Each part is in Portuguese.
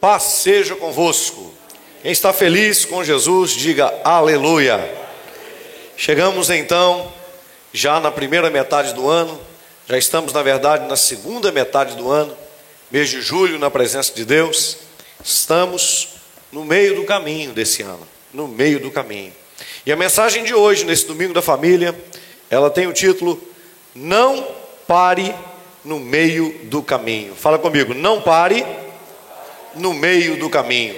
Paz seja convosco. Quem está feliz com Jesus, diga aleluia. Chegamos então, já na primeira metade do ano, já estamos, na verdade, na segunda metade do ano, mês de julho, na presença de Deus. Estamos no meio do caminho desse ano, no meio do caminho. E a mensagem de hoje, nesse domingo da família, ela tem o título Não pare no meio do caminho. Fala comigo, não pare no meio do caminho.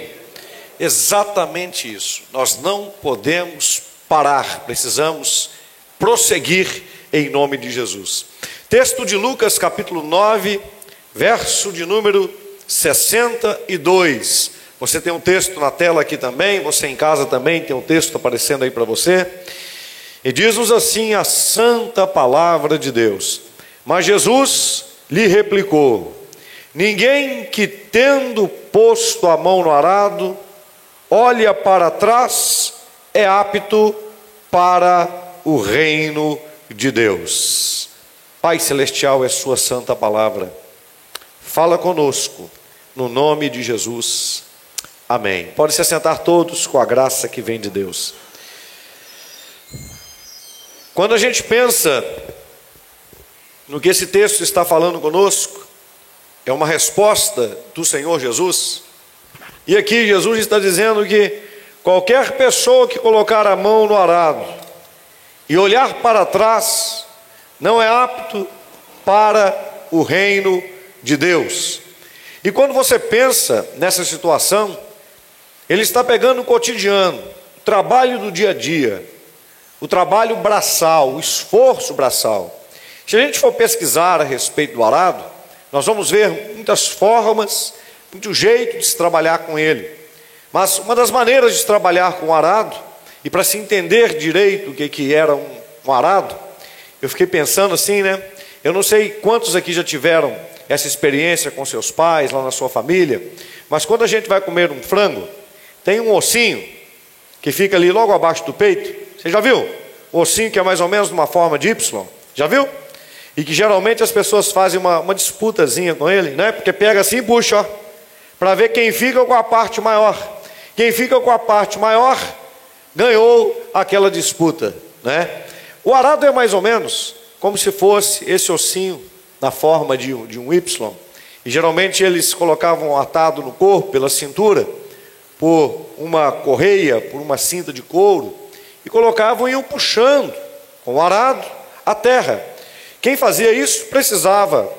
Exatamente isso. Nós não podemos parar, precisamos prosseguir em nome de Jesus. Texto de Lucas, capítulo 9, verso de número 62. Você tem um texto na tela aqui também, você em casa também tem um texto aparecendo aí para você. E diz-nos assim a santa palavra de Deus. Mas Jesus lhe replicou: Ninguém que tendo posto a mão no arado, olha para trás, é apto para o reino de Deus. Pai celestial, é Sua santa palavra. Fala conosco, no nome de Jesus. Amém. Pode se assentar todos com a graça que vem de Deus. Quando a gente pensa no que esse texto está falando conosco, é uma resposta do Senhor Jesus. E aqui Jesus está dizendo que qualquer pessoa que colocar a mão no arado e olhar para trás não é apto para o reino de Deus. E quando você pensa nessa situação, ele está pegando o cotidiano, o trabalho do dia a dia, o trabalho braçal, o esforço braçal. Se a gente for pesquisar a respeito do arado, nós vamos ver muitas formas, muito jeito de se trabalhar com ele. Mas uma das maneiras de trabalhar com o arado, e para se entender direito o que, que era um, um arado, eu fiquei pensando assim, né? Eu não sei quantos aqui já tiveram essa experiência com seus pais, lá na sua família, mas quando a gente vai comer um frango, tem um ossinho que fica ali logo abaixo do peito. Você já viu? O ossinho que é mais ou menos de uma forma de Y. Já viu? E que geralmente as pessoas fazem uma, uma disputazinha com ele, né? Porque pega assim e puxa, ó, para ver quem fica com a parte maior. Quem fica com a parte maior ganhou aquela disputa, né? O arado é mais ou menos como se fosse esse ossinho na forma de, de um Y. E geralmente eles colocavam atado no corpo, pela cintura, por uma correia, por uma cinta de couro, e colocavam e iam puxando com o arado a terra. Quem fazia isso precisava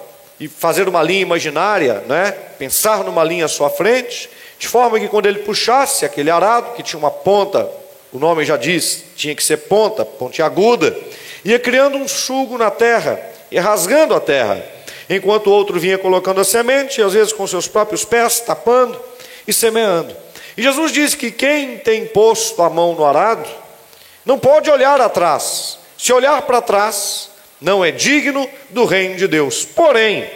fazer uma linha imaginária, né? pensar numa linha à sua frente, de forma que quando ele puxasse aquele arado, que tinha uma ponta, o nome já diz, tinha que ser ponta, pontiaguda, ia criando um sugo na terra e rasgando a terra, enquanto o outro vinha colocando a semente, às vezes com seus próprios pés, tapando e semeando. E Jesus diz que quem tem posto a mão no arado, não pode olhar atrás. Se olhar para trás, não é digno do reino de Deus. Porém,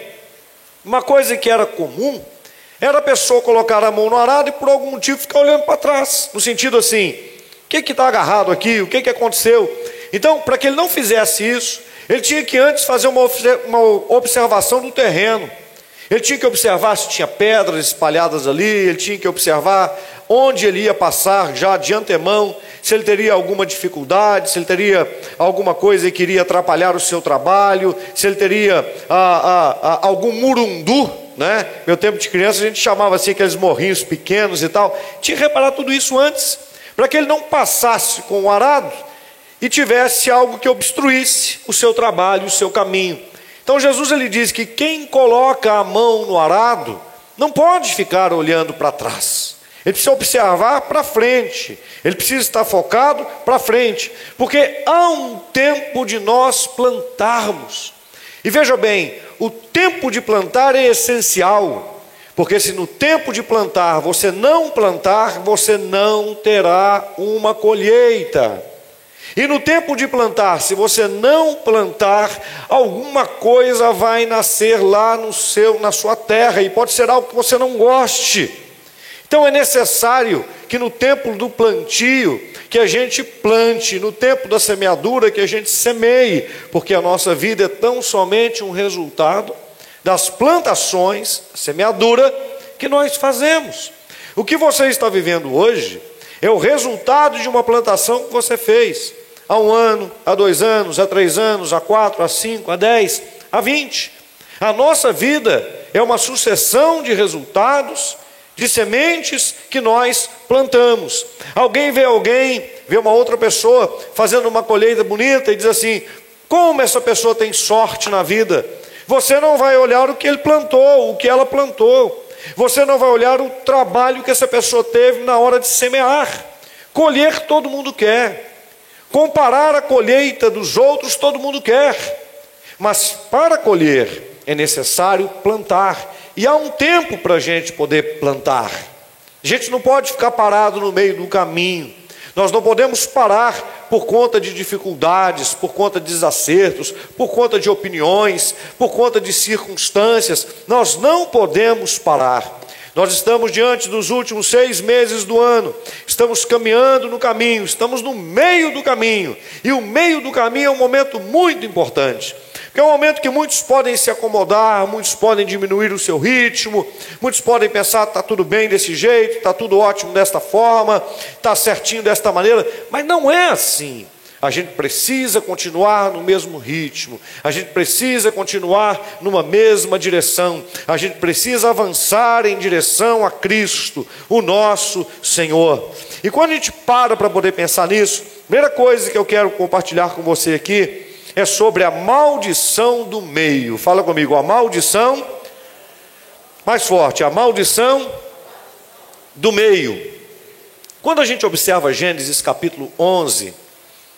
uma coisa que era comum era a pessoa colocar a mão no arado e por algum motivo ficar olhando para trás, no sentido assim: o que está agarrado aqui? O que, que aconteceu? Então, para que ele não fizesse isso, ele tinha que antes fazer uma observação do terreno. Ele tinha que observar se tinha pedras espalhadas ali, ele tinha que observar onde ele ia passar já de antemão, se ele teria alguma dificuldade, se ele teria alguma coisa que iria atrapalhar o seu trabalho, se ele teria ah, ah, ah, algum murundu, né? Meu tempo de criança a gente chamava assim aqueles morrinhos pequenos e tal. Tinha que reparar tudo isso antes, para que ele não passasse com o arado e tivesse algo que obstruísse o seu trabalho, o seu caminho. Então Jesus ele diz que quem coloca a mão no arado não pode ficar olhando para trás. Ele precisa observar para frente, ele precisa estar focado para frente, porque há um tempo de nós plantarmos. E veja bem, o tempo de plantar é essencial, porque se no tempo de plantar você não plantar, você não terá uma colheita. E no tempo de plantar, se você não plantar, alguma coisa vai nascer lá no seu, na sua terra, e pode ser algo que você não goste. Então é necessário que no tempo do plantio, que a gente plante, no tempo da semeadura, que a gente semeie, porque a nossa vida é tão somente um resultado das plantações, semeadura que nós fazemos. O que você está vivendo hoje é o resultado de uma plantação que você fez há um ano, há dois anos, há três anos, há quatro, há cinco, há dez, há vinte. A nossa vida é uma sucessão de resultados, de sementes que nós plantamos. Alguém vê alguém, vê uma outra pessoa fazendo uma colheita bonita e diz assim: como essa pessoa tem sorte na vida? Você não vai olhar o que ele plantou, o que ela plantou. Você não vai olhar o trabalho que essa pessoa teve na hora de semear. Colher todo mundo quer. Comparar a colheita dos outros todo mundo quer. Mas para colher é necessário plantar. E há um tempo para a gente poder plantar. A gente não pode ficar parado no meio do caminho. Nós não podemos parar por conta de dificuldades, por conta de desacertos, por conta de opiniões, por conta de circunstâncias. Nós não podemos parar. Nós estamos diante dos últimos seis meses do ano, estamos caminhando no caminho, estamos no meio do caminho, e o meio do caminho é um momento muito importante. Que é um momento que muitos podem se acomodar, muitos podem diminuir o seu ritmo, muitos podem pensar, está tudo bem desse jeito, está tudo ótimo desta forma, está certinho desta maneira, mas não é assim. A gente precisa continuar no mesmo ritmo, a gente precisa continuar numa mesma direção, a gente precisa avançar em direção a Cristo, o nosso Senhor. E quando a gente para para poder pensar nisso, primeira coisa que eu quero compartilhar com você aqui é sobre a maldição do meio. Fala comigo, a maldição, mais forte, a maldição do meio. Quando a gente observa Gênesis capítulo 11,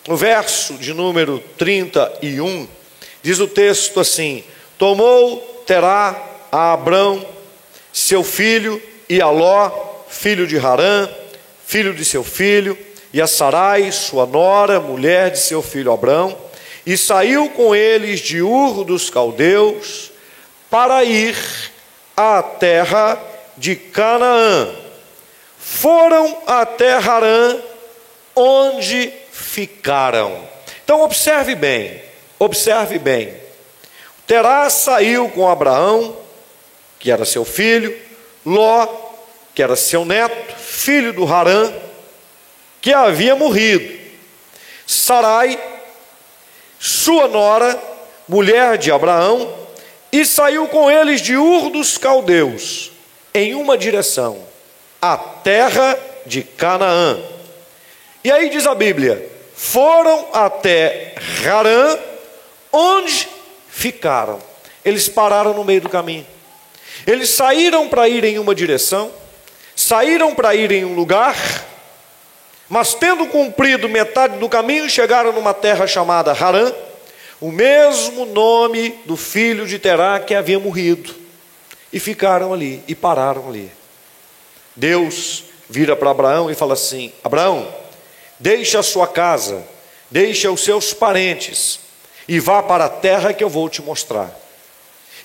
no verso de número 31, diz o texto assim: Tomou Terá a Abrão, seu filho, e a Ló, filho de Harã, filho de seu filho, e a Sarai, sua nora, mulher de seu filho Abrão, e saiu com eles de Ur dos Caldeus para ir à terra de Canaã. Foram até Harã, onde ficaram. Então observe bem, observe bem. Terá saiu com Abraão, que era seu filho, Ló, que era seu neto, filho do Harã, que havia morrido. Sarai, sua nora, mulher de Abraão, e saiu com eles de Ur dos Caldeus, em uma direção, a terra de Canaã. E aí diz a Bíblia: foram até Harã, onde ficaram. Eles pararam no meio do caminho. Eles saíram para ir em uma direção, saíram para ir em um lugar, mas tendo cumprido metade do caminho, chegaram numa terra chamada Harã, o mesmo nome do filho de Terá que havia morrido. E ficaram ali, e pararam ali. Deus vira para Abraão e fala assim: Abraão, deixe a sua casa, deixe os seus parentes, e vá para a terra que eu vou te mostrar.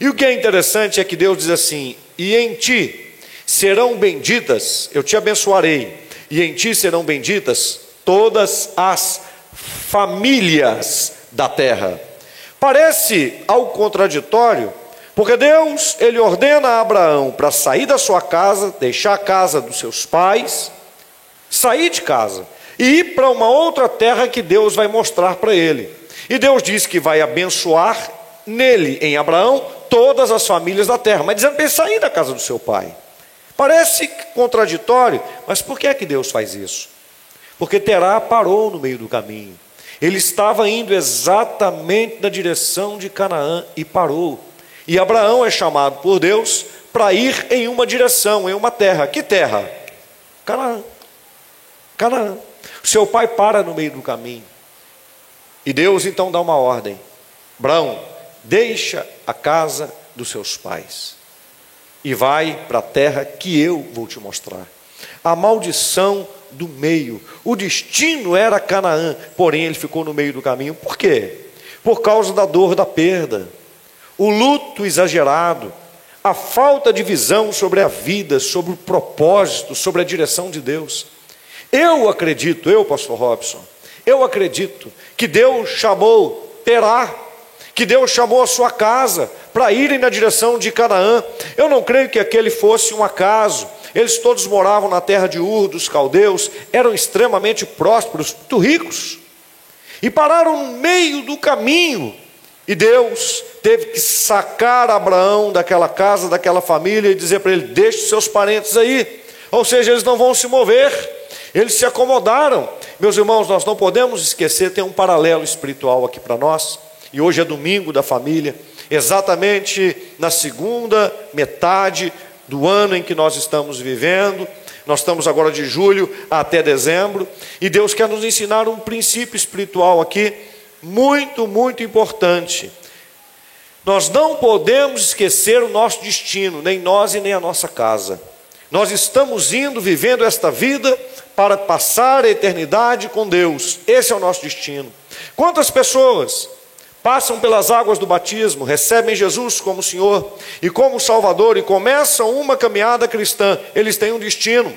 E o que é interessante é que Deus diz assim: E em ti serão benditas, eu te abençoarei e em ti serão benditas todas as famílias da terra. Parece algo contraditório, porque Deus, ele ordena a Abraão para sair da sua casa, deixar a casa dos seus pais, sair de casa e ir para uma outra terra que Deus vai mostrar para ele. E Deus diz que vai abençoar nele, em Abraão, todas as famílias da terra, mas dizendo para ele sair da casa do seu pai. Parece contraditório, mas por que é que Deus faz isso? Porque Terá parou no meio do caminho. Ele estava indo exatamente na direção de Canaã e parou. E Abraão é chamado por Deus para ir em uma direção, em uma terra. Que terra? Canaã. Canaã. Seu pai para no meio do caminho. E Deus então dá uma ordem: Abraão, deixa a casa dos seus pais e vai para a terra que eu vou te mostrar. A maldição do meio. O destino era Canaã, porém ele ficou no meio do caminho. Por quê? Por causa da dor da perda, o luto exagerado, a falta de visão sobre a vida, sobre o propósito, sobre a direção de Deus. Eu acredito, eu, pastor Robson, eu acredito que Deus chamou Terá que Deus chamou a sua casa para irem na direção de Canaã. Eu não creio que aquele fosse um acaso. Eles todos moravam na terra de Ur dos caldeus, eram extremamente prósperos, muito ricos. E pararam no meio do caminho. E Deus teve que sacar Abraão daquela casa, daquela família e dizer para ele: Deixe seus parentes aí. Ou seja, eles não vão se mover. Eles se acomodaram. Meus irmãos, nós não podemos esquecer, tem um paralelo espiritual aqui para nós e hoje é domingo da família, exatamente na segunda metade do ano em que nós estamos vivendo. Nós estamos agora de julho até dezembro, e Deus quer nos ensinar um princípio espiritual aqui, muito, muito importante. Nós não podemos esquecer o nosso destino, nem nós e nem a nossa casa. Nós estamos indo, vivendo esta vida para passar a eternidade com Deus. Esse é o nosso destino. Quantas pessoas passam pelas águas do batismo, recebem Jesus como Senhor e como Salvador e começam uma caminhada cristã, eles têm um destino.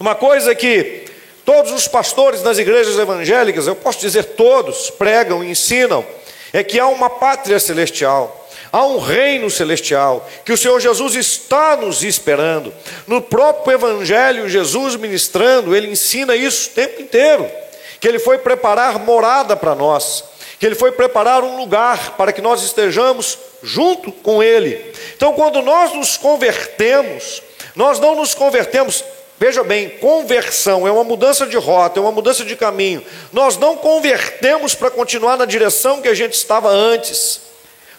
Uma coisa que todos os pastores das igrejas evangélicas, eu posso dizer todos, pregam e ensinam, é que há uma pátria celestial. Há um reino celestial que o Senhor Jesus está nos esperando. No próprio Evangelho, Jesus ministrando, ele ensina isso o tempo inteiro: que ele foi preparar morada para nós que Ele foi preparar um lugar para que nós estejamos junto com Ele. Então, quando nós nos convertemos, nós não nos convertemos, veja bem, conversão é uma mudança de rota, é uma mudança de caminho. Nós não convertemos para continuar na direção que a gente estava antes,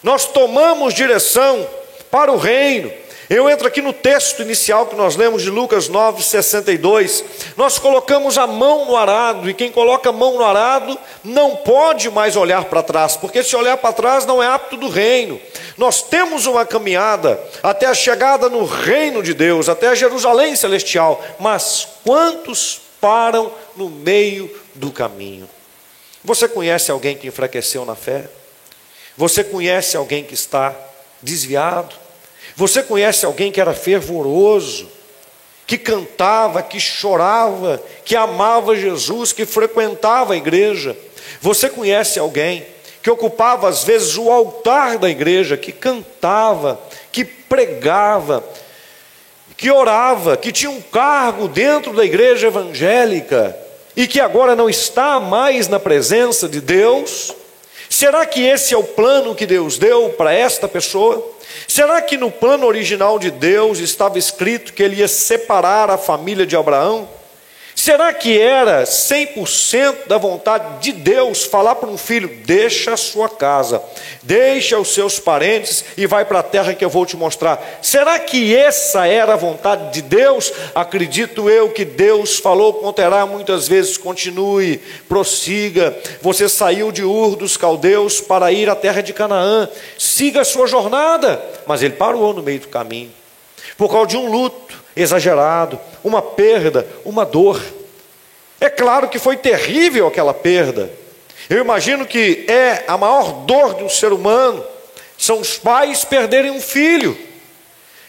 nós tomamos direção para o reino. Eu entro aqui no texto inicial que nós lemos de Lucas 9, 62. Nós colocamos a mão no arado, e quem coloca a mão no arado não pode mais olhar para trás, porque se olhar para trás não é apto do reino. Nós temos uma caminhada até a chegada no reino de Deus, até a Jerusalém celestial, mas quantos param no meio do caminho? Você conhece alguém que enfraqueceu na fé? Você conhece alguém que está desviado? Você conhece alguém que era fervoroso, que cantava, que chorava, que amava Jesus, que frequentava a igreja? Você conhece alguém que ocupava às vezes o altar da igreja, que cantava, que pregava, que orava, que tinha um cargo dentro da igreja evangélica e que agora não está mais na presença de Deus? Será que esse é o plano que Deus deu para esta pessoa? Será que no plano original de Deus estava escrito que ele ia separar a família de Abraão? Será que era 100% da vontade de Deus falar para um filho: deixa a sua casa, deixa os seus parentes e vai para a terra que eu vou te mostrar? Será que essa era a vontade de Deus? Acredito eu que Deus falou, conterá muitas vezes: continue, prossiga. Você saiu de Ur dos caldeus para ir à terra de Canaã, siga a sua jornada. Mas ele parou no meio do caminho, por causa de um luto exagerado, uma perda, uma dor. É claro que foi terrível aquela perda. Eu imagino que é a maior dor de um ser humano são os pais perderem um filho.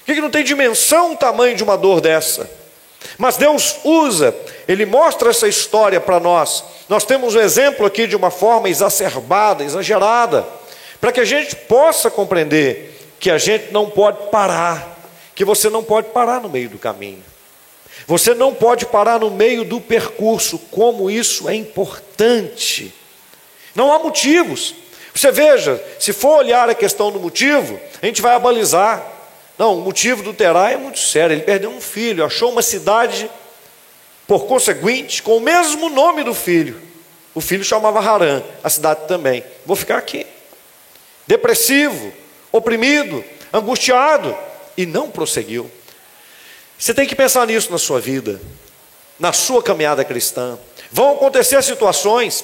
Que não tem dimensão o tamanho de uma dor dessa. Mas Deus usa, Ele mostra essa história para nós. Nós temos um exemplo aqui de uma forma exacerbada, exagerada, para que a gente possa compreender que a gente não pode parar que você não pode parar no meio do caminho. Você não pode parar no meio do percurso, como isso é importante. Não há motivos. Você veja, se for olhar a questão do motivo, a gente vai abalizar. Não, o motivo do Terá é muito sério. Ele perdeu um filho, achou uma cidade, por conseguinte, com o mesmo nome do filho. O filho chamava Harã, a cidade também. Vou ficar aqui. Depressivo, oprimido, angustiado e não prosseguiu. Você tem que pensar nisso na sua vida, na sua caminhada cristã. Vão acontecer situações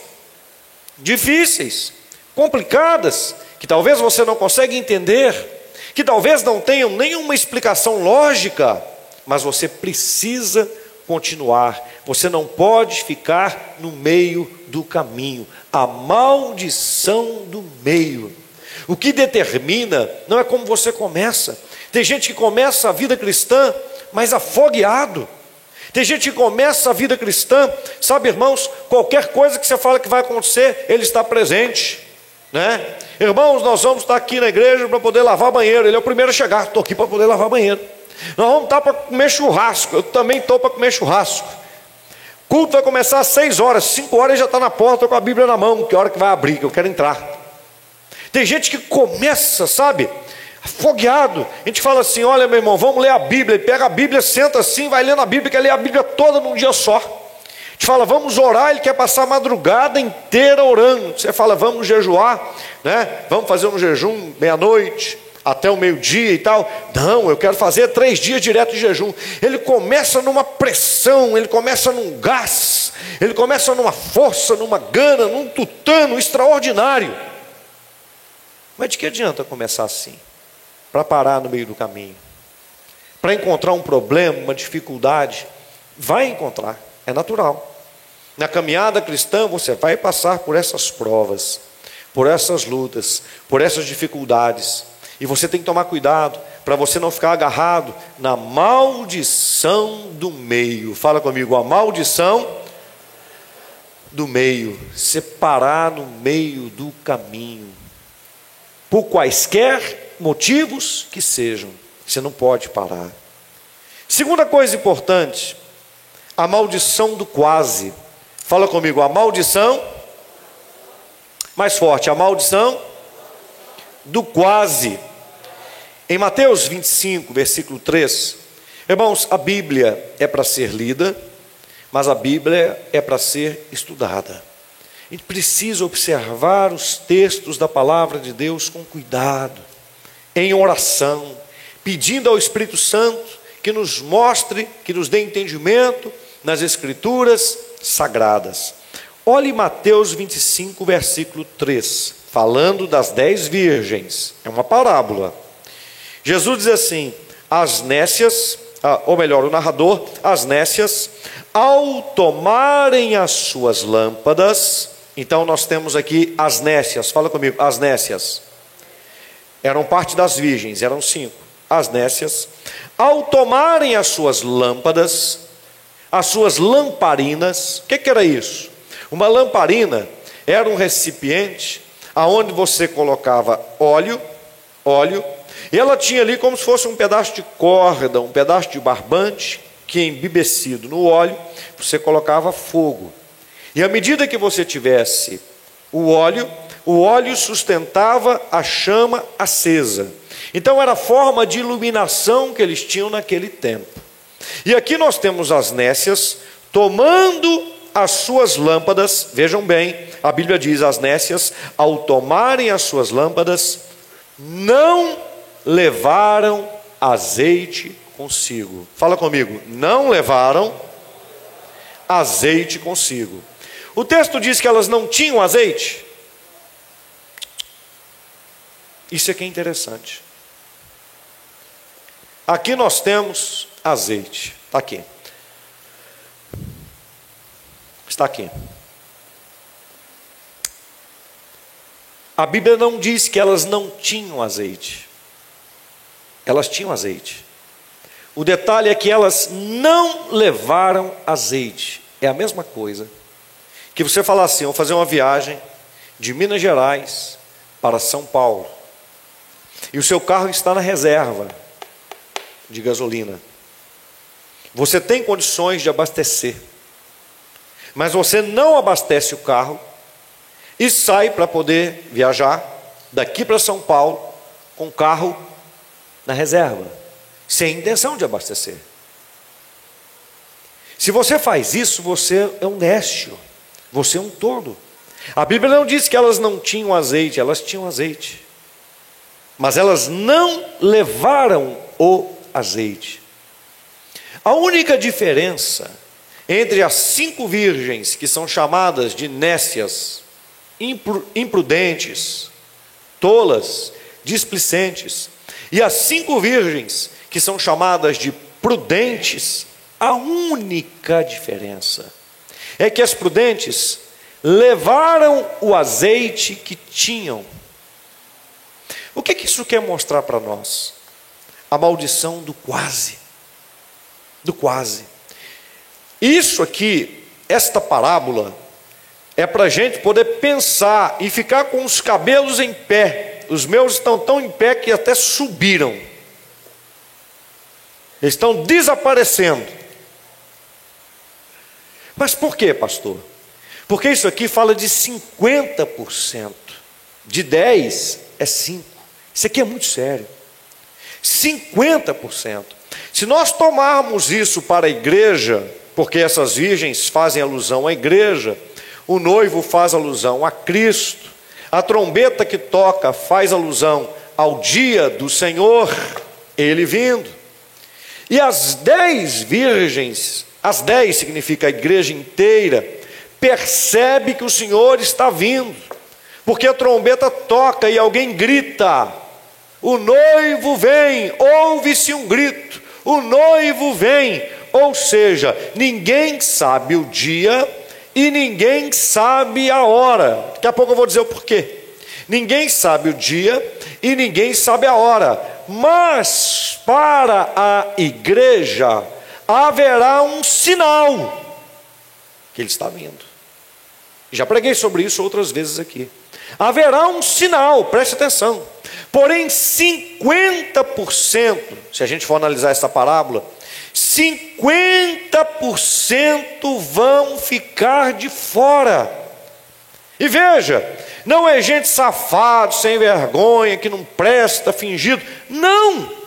difíceis, complicadas, que talvez você não consiga entender, que talvez não tenham nenhuma explicação lógica, mas você precisa continuar. Você não pode ficar no meio do caminho. A maldição do meio. O que determina não é como você começa, tem gente que começa a vida cristã, mas afogueado. Tem gente que começa a vida cristã, sabe, irmãos, qualquer coisa que você fala que vai acontecer, ele está presente. né? Irmãos, nós vamos estar aqui na igreja para poder lavar banheiro. Ele é o primeiro a chegar. Estou aqui para poder lavar banheiro. Nós vamos estar para comer churrasco. Eu também estou para comer churrasco. Culto vai começar às seis horas. Cinco horas já está na porta com a Bíblia na mão. Que hora que vai abrir? Que eu quero entrar. Tem gente que começa, sabe? Afogueado. A gente fala assim: olha, meu irmão, vamos ler a Bíblia. Ele pega a Bíblia, senta assim, vai lendo a Bíblia, quer ler a Bíblia toda num dia só gente fala, vamos orar, ele quer passar a madrugada inteira orando. Você fala, vamos jejuar, né? Vamos fazer um jejum meia-noite, até o meio-dia e tal. Não, eu quero fazer três dias direto de jejum. Ele começa numa pressão, ele começa num gás, ele começa numa força, numa gana, num tutano extraordinário. Mas de que adianta começar assim? Para parar no meio do caminho, para encontrar um problema, uma dificuldade, vai encontrar, é natural. Na caminhada cristã, você vai passar por essas provas, por essas lutas, por essas dificuldades. E você tem que tomar cuidado para você não ficar agarrado na maldição do meio. Fala comigo, a maldição do meio, separar no meio do caminho. Por quaisquer motivos que sejam, você não pode parar. Segunda coisa importante, a maldição do quase. Fala comigo, a maldição. Mais forte, a maldição do quase. Em Mateus 25, versículo 3, irmãos, a Bíblia é para ser lida, mas a Bíblia é para ser estudada. A gente precisa observar os textos da palavra de Deus com cuidado, em oração, pedindo ao Espírito Santo que nos mostre, que nos dê entendimento nas Escrituras sagradas. Olhe Mateus 25, versículo 3, falando das dez virgens, é uma parábola. Jesus diz assim: as nécias, ah, ou melhor, o narrador, as nécias, ao tomarem as suas lâmpadas, então nós temos aqui as nécias, fala comigo, as nécias, eram parte das virgens, eram cinco, as nécias, ao tomarem as suas lâmpadas, as suas lamparinas. O que, que era isso? Uma lamparina era um recipiente aonde você colocava óleo, óleo, e ela tinha ali como se fosse um pedaço de corda, um pedaço de barbante, que embebecido no óleo, você colocava fogo. E à medida que você tivesse o óleo, o óleo sustentava a chama acesa. Então era a forma de iluminação que eles tinham naquele tempo. E aqui nós temos as nécias tomando as suas lâmpadas, vejam bem, a Bíblia diz: as nécias, ao tomarem as suas lâmpadas, não levaram azeite consigo. Fala comigo, não levaram azeite consigo. O texto diz que elas não tinham azeite. Isso é, é interessante. Aqui nós temos azeite. Está aqui. Está aqui. A Bíblia não diz que elas não tinham azeite. Elas tinham azeite. O detalhe é que elas não levaram azeite. É a mesma coisa que você falar assim: vou fazer uma viagem de Minas Gerais para São Paulo. E o seu carro está na reserva de gasolina. Você tem condições de abastecer, mas você não abastece o carro e sai para poder viajar daqui para São Paulo com o carro na reserva, sem intenção de abastecer. Se você faz isso, você é um nécio, você é um tordo. A Bíblia não diz que elas não tinham azeite, elas tinham azeite, mas elas não levaram o azeite. A única diferença entre as cinco virgens, que são chamadas de nécias, imprudentes, tolas, displicentes, e as cinco virgens, que são chamadas de prudentes, a única diferença é que as prudentes levaram o azeite que tinham. O que, que isso quer mostrar para nós? A maldição do quase do quase. Isso aqui, esta parábola, é para a gente poder pensar e ficar com os cabelos em pé. Os meus estão tão em pé que até subiram. Estão desaparecendo. Mas por quê, pastor? Porque isso aqui fala de 50%. De 10 é 5. Isso aqui é muito sério. 50%. Se nós tomarmos isso para a igreja, porque essas virgens fazem alusão à igreja, o noivo faz alusão a Cristo, a trombeta que toca faz alusão ao dia do Senhor, ele vindo. E as dez virgens, as dez significa a igreja inteira, percebe que o Senhor está vindo, porque a trombeta toca e alguém grita: o noivo vem, ouve-se um grito, o noivo vem, ou seja, ninguém sabe o dia e ninguém sabe a hora. Daqui a pouco eu vou dizer o porquê. Ninguém sabe o dia e ninguém sabe a hora, mas para a igreja haverá um sinal que ele está vindo. Já preguei sobre isso outras vezes aqui. Haverá um sinal, preste atenção. Porém, 50%, se a gente for analisar essa parábola, 50% vão ficar de fora. E veja, não é gente safado, sem vergonha, que não presta, fingido. Não!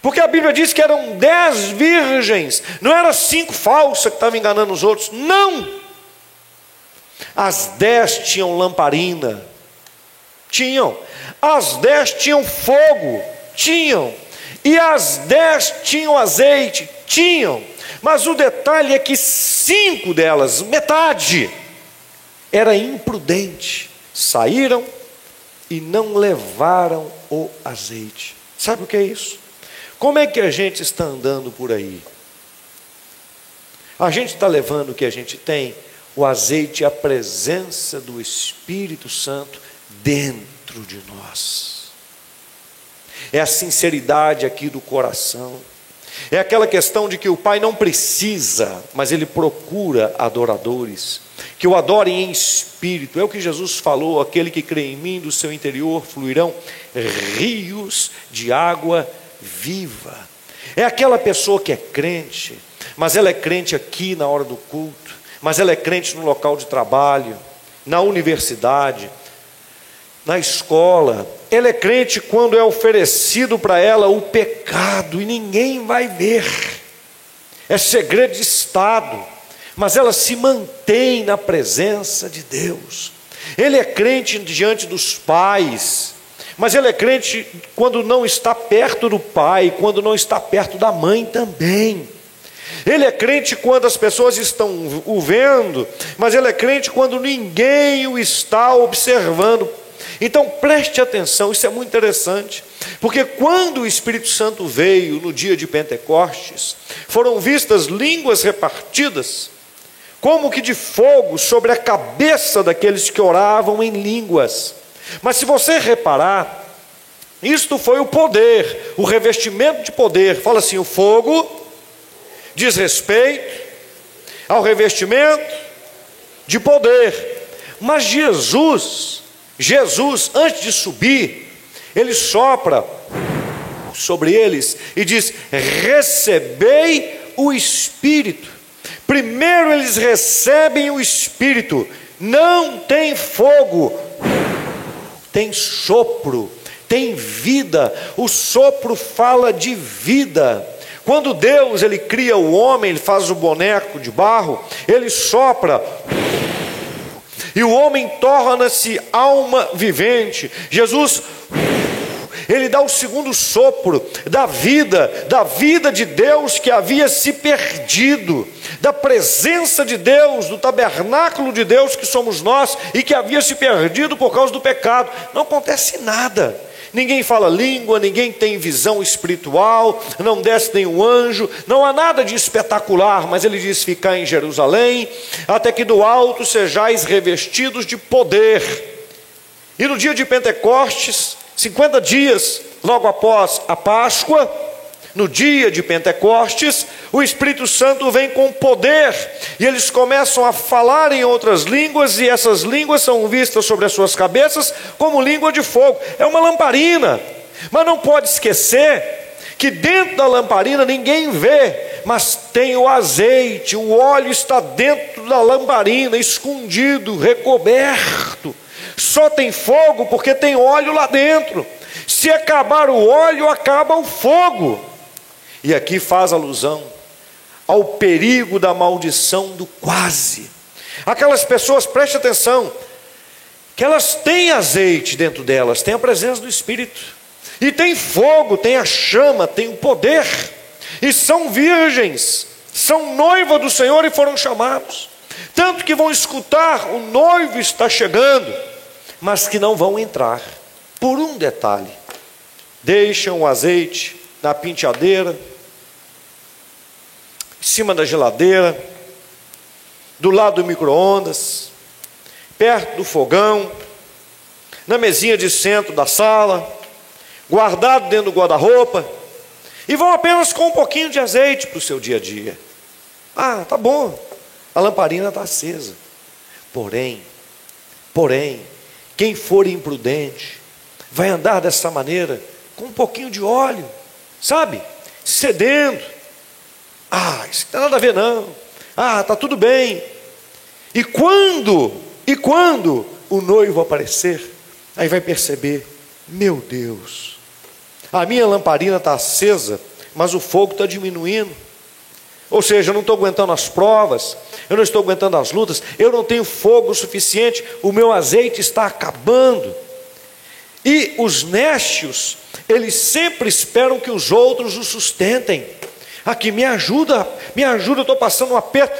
Porque a Bíblia diz que eram dez virgens, não eram cinco falsas que estavam enganando os outros. Não! As dez tinham lamparina, tinham. As dez tinham fogo, tinham. E as dez tinham azeite, tinham. Mas o detalhe é que cinco delas, metade, era imprudente. Saíram e não levaram o azeite. Sabe o que é isso? Como é que a gente está andando por aí? A gente está levando o que a gente tem, o azeite, a presença do Espírito Santo dentro de nós. É a sinceridade aqui do coração. É aquela questão de que o Pai não precisa, mas Ele procura adoradores que o adorem em espírito. É o que Jesus falou: aquele que crê em mim, do seu interior fluirão rios de água viva. É aquela pessoa que é crente, mas ela é crente aqui na hora do culto, mas ela é crente no local de trabalho, na universidade, na escola. Ela é crente quando é oferecido para ela o pecado e ninguém vai ver. É segredo de Estado mas ela se mantém na presença de Deus. Ele é crente diante dos pais, mas ele é crente quando não está perto do pai, quando não está perto da mãe também. Ele é crente quando as pessoas estão o vendo, mas ele é crente quando ninguém o está observando. Então preste atenção, isso é muito interessante, porque quando o Espírito Santo veio no dia de Pentecostes, foram vistas línguas repartidas como que de fogo sobre a cabeça daqueles que oravam em línguas. Mas se você reparar, isto foi o poder, o revestimento de poder. Fala assim: o fogo diz respeito ao revestimento de poder. Mas Jesus, Jesus, antes de subir, ele sopra sobre eles e diz: Recebei o Espírito. Primeiro eles recebem o Espírito, não tem fogo, tem sopro, tem vida. O sopro fala de vida. Quando Deus ele cria o homem, ele faz o boneco de barro, ele sopra e o homem torna-se alma vivente. Jesus ele dá o segundo sopro da vida, da vida de Deus que havia se perdido, da presença de Deus, do tabernáculo de Deus que somos nós e que havia se perdido por causa do pecado. Não acontece nada. Ninguém fala língua, ninguém tem visão espiritual, não desce nenhum anjo, não há nada de espetacular, mas ele diz: ficar em Jerusalém, até que do alto sejais revestidos de poder. E no dia de Pentecostes, 50 dias logo após a Páscoa, no dia de Pentecostes, o Espírito Santo vem com poder e eles começam a falar em outras línguas, e essas línguas são vistas sobre as suas cabeças como língua de fogo. É uma lamparina, mas não pode esquecer que dentro da lamparina ninguém vê, mas tem o azeite, o óleo está dentro da lamparina, escondido, recoberto. Só tem fogo porque tem óleo lá dentro. Se acabar o óleo, acaba o fogo. E aqui faz alusão ao perigo da maldição do quase. Aquelas pessoas, preste atenção, que elas têm azeite dentro delas, têm a presença do Espírito e tem fogo, tem a chama, tem o poder. E são virgens, são noiva do Senhor e foram chamados. Tanto que vão escutar, o noivo está chegando, mas que não vão entrar. Por um detalhe: deixam o azeite na penteadeira, em cima da geladeira, do lado do micro-ondas, perto do fogão, na mesinha de centro da sala guardado dentro do guarda-roupa, e vão apenas com um pouquinho de azeite para o seu dia a dia. Ah, tá bom, a lamparina está acesa. Porém, porém, quem for imprudente vai andar dessa maneira com um pouquinho de óleo, sabe? Cedendo. Ah, isso não tem nada a ver não. Ah, tá tudo bem. E quando, e quando o noivo aparecer, aí vai perceber, meu Deus, a minha lamparina está acesa, mas o fogo está diminuindo. Ou seja, eu não estou aguentando as provas, eu não estou aguentando as lutas, eu não tenho fogo suficiente, o meu azeite está acabando. E os nécios, eles sempre esperam que os outros os sustentem. Aqui, me ajuda, me ajuda, eu estou passando um aperto,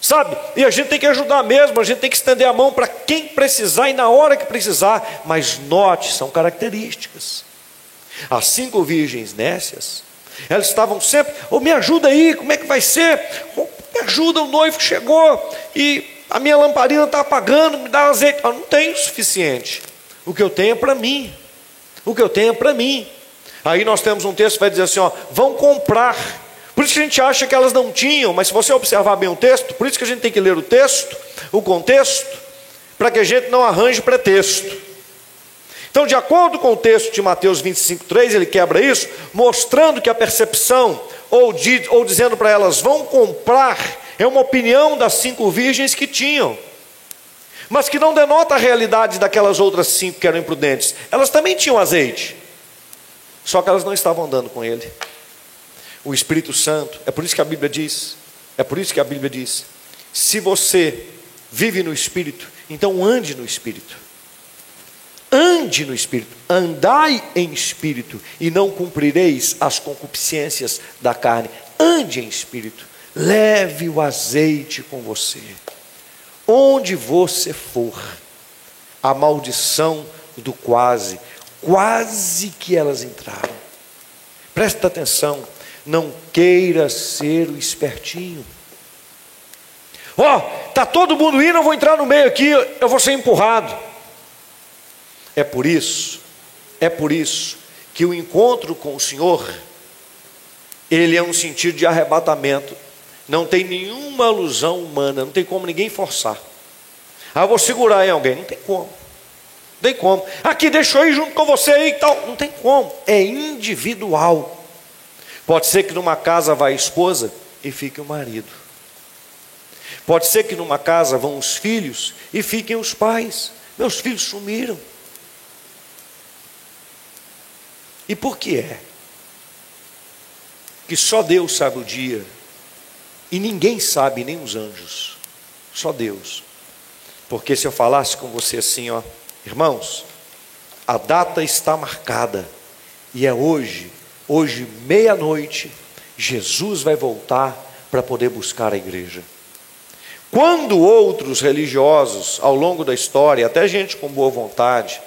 sabe? E a gente tem que ajudar mesmo, a gente tem que estender a mão para quem precisar e na hora que precisar. Mas note, são características. As cinco virgens nécias, elas estavam sempre, oh, me ajuda aí, como é que vai ser? Oh, me ajuda, o noivo chegou e a minha lamparina está apagando, me dá azeite. Eu não tenho o suficiente. O que eu tenho é para mim. O que eu tenho é para mim. Aí nós temos um texto que vai dizer assim: ó, vão comprar. Por isso que a gente acha que elas não tinham, mas se você observar bem o texto, por isso que a gente tem que ler o texto, o contexto, para que a gente não arranje pretexto. Então, de acordo com o texto de Mateus 25,3, ele quebra isso, mostrando que a percepção, ou, ou dizendo para elas, vão comprar, é uma opinião das cinco virgens que tinham, mas que não denota a realidade daquelas outras cinco que eram imprudentes. Elas também tinham azeite, só que elas não estavam andando com ele. O Espírito Santo, é por isso que a Bíblia diz, é por isso que a Bíblia diz: se você vive no Espírito, então ande no Espírito. Ande no espírito, andai em espírito, e não cumprireis as concupiscências da carne. Ande em espírito, leve o azeite com você. Onde você for, a maldição do quase, quase que elas entraram. Presta atenção, não queira ser o espertinho. Ó, oh, tá todo mundo indo, eu vou entrar no meio aqui, eu vou ser empurrado. É por isso, é por isso que o encontro com o Senhor, ele é um sentido de arrebatamento. Não tem nenhuma alusão humana, não tem como ninguém forçar. Ah, eu vou segurar em alguém, não tem como. Não tem como. Aqui, deixa eu ir junto com você aí e tal. Não tem como. É individual. Pode ser que numa casa vá a esposa e fique o marido. Pode ser que numa casa vão os filhos e fiquem os pais. Meus filhos sumiram. E por que é? Que só Deus sabe o dia, e ninguém sabe, nem os anjos, só Deus. Porque se eu falasse com você assim, ó, irmãos, a data está marcada, e é hoje, hoje, meia-noite, Jesus vai voltar para poder buscar a igreja. Quando outros religiosos, ao longo da história, até gente com boa vontade,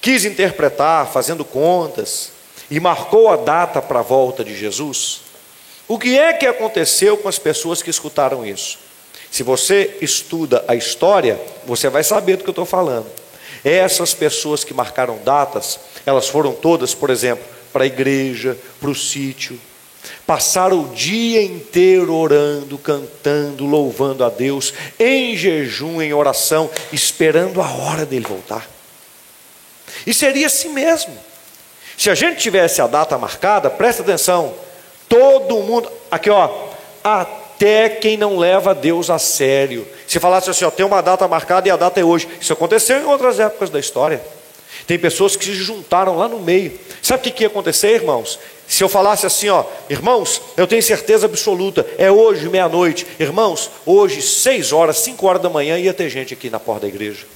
quis interpretar, fazendo contas, e marcou a data para a volta de Jesus, o que é que aconteceu com as pessoas que escutaram isso? Se você estuda a história, você vai saber do que eu estou falando. Essas pessoas que marcaram datas, elas foram todas, por exemplo, para a igreja, para o sítio, passar o dia inteiro orando, cantando, louvando a Deus, em jejum, em oração, esperando a hora dele voltar. E seria assim mesmo. Se a gente tivesse a data marcada, presta atenção, todo mundo, aqui ó, até quem não leva Deus a sério. Se falasse assim, ó, tem uma data marcada e a data é hoje. Isso aconteceu em outras épocas da história. Tem pessoas que se juntaram lá no meio. Sabe o que, que ia acontecer, irmãos? Se eu falasse assim, ó, irmãos, eu tenho certeza absoluta, é hoje, meia-noite. Irmãos, hoje, seis horas, cinco horas da manhã, ia ter gente aqui na porta da igreja.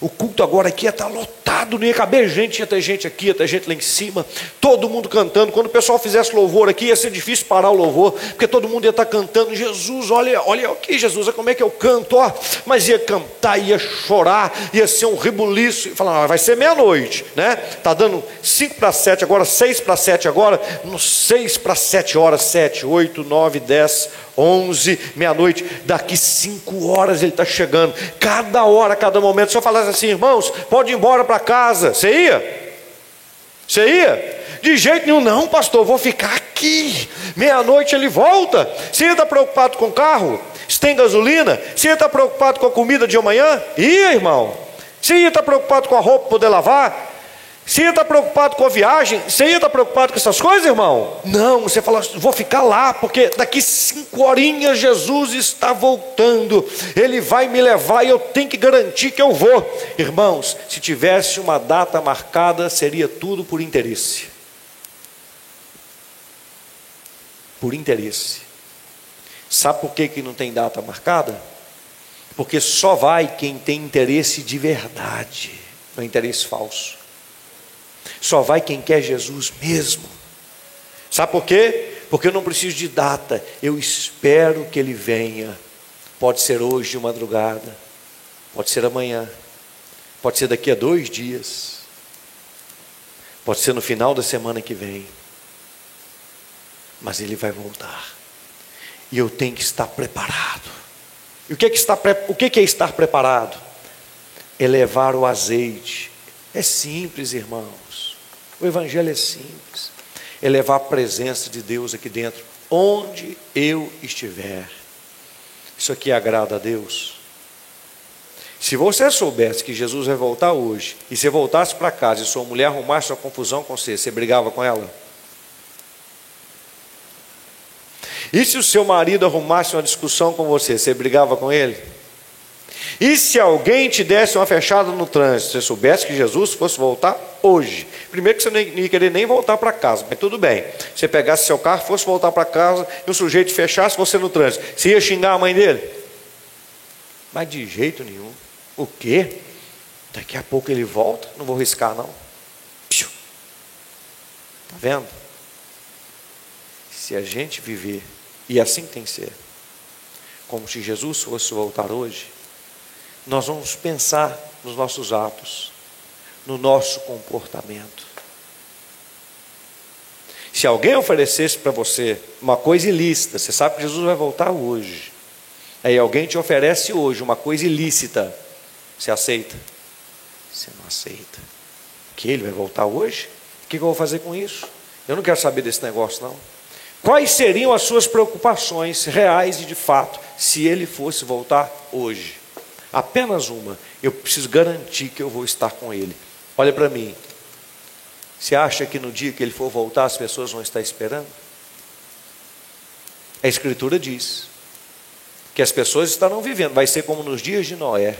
O culto agora aqui ia estar lotado, não ia caber gente, ia ter gente aqui, ia ter gente lá em cima, todo mundo cantando. Quando o pessoal fizesse louvor aqui, ia ser difícil parar o louvor, porque todo mundo ia estar cantando. Jesus, olha, olha aqui, Jesus, como é que eu canto, ó. Mas ia cantar, ia chorar, ia ser um rebuliço. E falar, ah, vai ser meia-noite, né? Tá dando cinco para sete agora, seis para sete agora, no seis para sete horas, sete, oito, nove, dez, 11, meia-noite, daqui cinco horas ele está chegando. Cada hora, cada momento. Se eu falasse assim, irmãos, pode ir embora para casa. Você ia? Você ia? De jeito nenhum, não, pastor, vou ficar aqui. Meia-noite ele volta. Você estar preocupado com o carro? Se tem gasolina? Você estar preocupado com a comida de amanhã? Ia, irmão. Você ia estar preocupado com a roupa poder lavar? Você ia estar preocupado com a viagem? Você ia estar preocupado com essas coisas, irmão? Não, você fala, vou ficar lá, porque daqui cinco horinhas Jesus está voltando, Ele vai me levar e eu tenho que garantir que eu vou. Irmãos, se tivesse uma data marcada, seria tudo por interesse. Por interesse. Sabe por que, que não tem data marcada? Porque só vai quem tem interesse de verdade, não é interesse falso. Só vai quem quer Jesus mesmo. Sabe por quê? Porque eu não preciso de data, eu espero que ele venha. Pode ser hoje de madrugada, pode ser amanhã, pode ser daqui a dois dias, pode ser no final da semana que vem, mas ele vai voltar, e eu tenho que estar preparado. E o que é, que está, o que é estar preparado? Elevar o azeite. É simples, irmão. O Evangelho é simples. É levar a presença de Deus aqui dentro, onde eu estiver. Isso aqui agrada a Deus. Se você soubesse que Jesus vai voltar hoje, e você voltasse para casa e sua mulher arrumasse uma confusão com você, você brigava com ela? E se o seu marido arrumasse uma discussão com você, você brigava com ele? E se alguém te desse uma fechada no trânsito, você soubesse que Jesus fosse voltar hoje? Primeiro que você não ia querer nem voltar para casa, mas tudo bem. Você pegasse seu carro, fosse voltar para casa e o sujeito fechasse você no trânsito, você ia xingar a mãe dele? Mas de jeito nenhum. O quê? Daqui a pouco ele volta, não vou riscar não. Está vendo? Se a gente viver, e assim tem que ser, como se Jesus fosse voltar hoje, nós vamos pensar nos nossos atos, no nosso comportamento. Se alguém oferecesse para você uma coisa ilícita, você sabe que Jesus vai voltar hoje. Aí alguém te oferece hoje uma coisa ilícita, você aceita? Você não aceita. Que ele vai voltar hoje? O que eu vou fazer com isso? Eu não quero saber desse negócio, não. Quais seriam as suas preocupações reais e de fato se ele fosse voltar hoje? Apenas uma. Eu preciso garantir que eu vou estar com Ele. Olha para mim. Você acha que no dia que Ele for voltar as pessoas vão estar esperando? A Escritura diz que as pessoas estarão vivendo, vai ser como nos dias de Noé.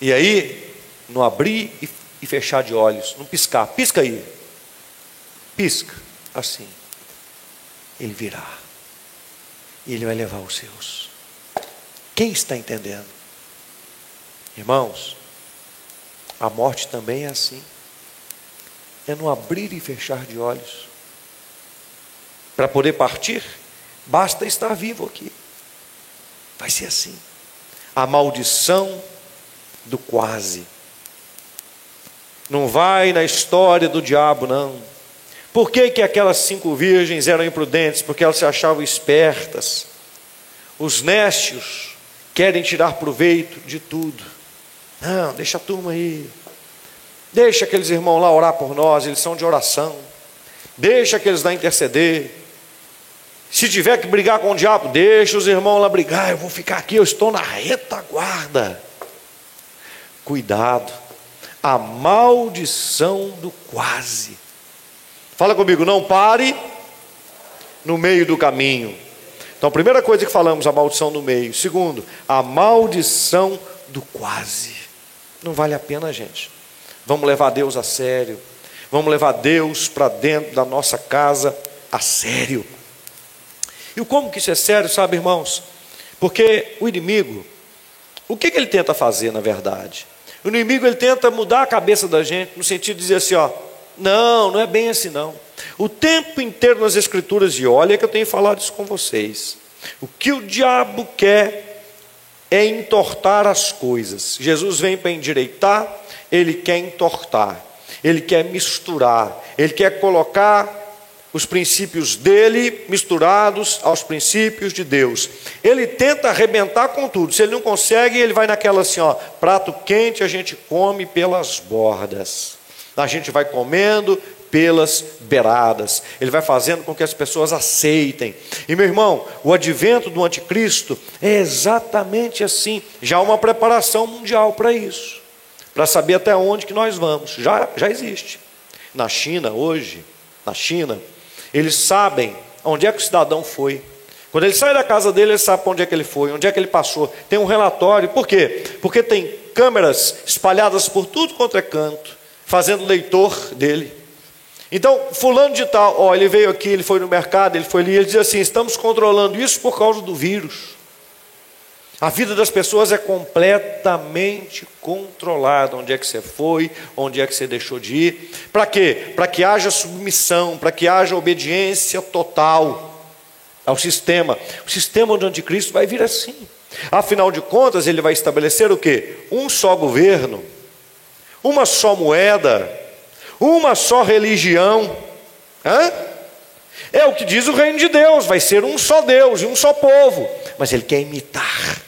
E aí, não abrir e fechar de olhos, não piscar, pisca aí, pisca, assim, ele virá e Ele vai levar os seus. Quem está entendendo? Irmãos, a morte também é assim. É no abrir e fechar de olhos. Para poder partir, basta estar vivo aqui. Vai ser assim. A maldição do quase. Não vai na história do diabo, não. Por que, que aquelas cinco virgens eram imprudentes? Porque elas se achavam espertas. Os nécios querem tirar proveito de tudo. Não, deixa a turma aí. Deixa aqueles irmãos lá orar por nós, eles são de oração. Deixa aqueles lá interceder. Se tiver que brigar com o diabo, deixa os irmãos lá brigar. Eu vou ficar aqui, eu estou na retaguarda. Cuidado. A maldição do quase. Fala comigo, não pare no meio do caminho. Então, primeira coisa que falamos, a maldição no meio. Segundo, a maldição do quase. Não vale a pena, gente. Vamos levar Deus a sério. Vamos levar Deus para dentro da nossa casa a sério. E como que isso é sério, sabe, irmãos? Porque o inimigo, o que, que ele tenta fazer, na verdade? O inimigo ele tenta mudar a cabeça da gente, no sentido de dizer assim, ó, não, não é bem assim não. O tempo inteiro nas escrituras, e olha que eu tenho falado isso com vocês. O que o diabo quer é entortar as coisas. Jesus vem para endireitar, ele quer entortar, ele quer misturar, ele quer colocar os princípios dele misturados aos princípios de Deus. Ele tenta arrebentar com tudo. Se ele não consegue, ele vai naquela assim, ó, prato quente a gente come pelas bordas. A gente vai comendo pelas beiradas. Ele vai fazendo com que as pessoas aceitem. E meu irmão, o advento do anticristo é exatamente assim. Já há uma preparação mundial para isso. Para saber até onde que nós vamos. Já, já existe. Na China hoje, na China, eles sabem onde é que o cidadão foi. Quando ele sai da casa dele, ele sabe para onde é que ele foi, onde é que ele passou. Tem um relatório. Por quê? Porque tem câmeras espalhadas por tudo quanto é canto, fazendo leitor dele. Então, fulano de tal, ó, ele veio aqui, ele foi no mercado, ele foi ali, ele diz assim: estamos controlando isso por causa do vírus. A vida das pessoas é completamente controlada. Onde é que você foi, onde é que você deixou de ir. Para quê? Para que haja submissão, para que haja obediência total ao sistema. O sistema do anticristo vai vir assim. Afinal de contas, ele vai estabelecer o quê? Um só governo, uma só moeda, uma só religião. Hã? É o que diz o reino de Deus, vai ser um só Deus e um só povo. Mas ele quer imitar.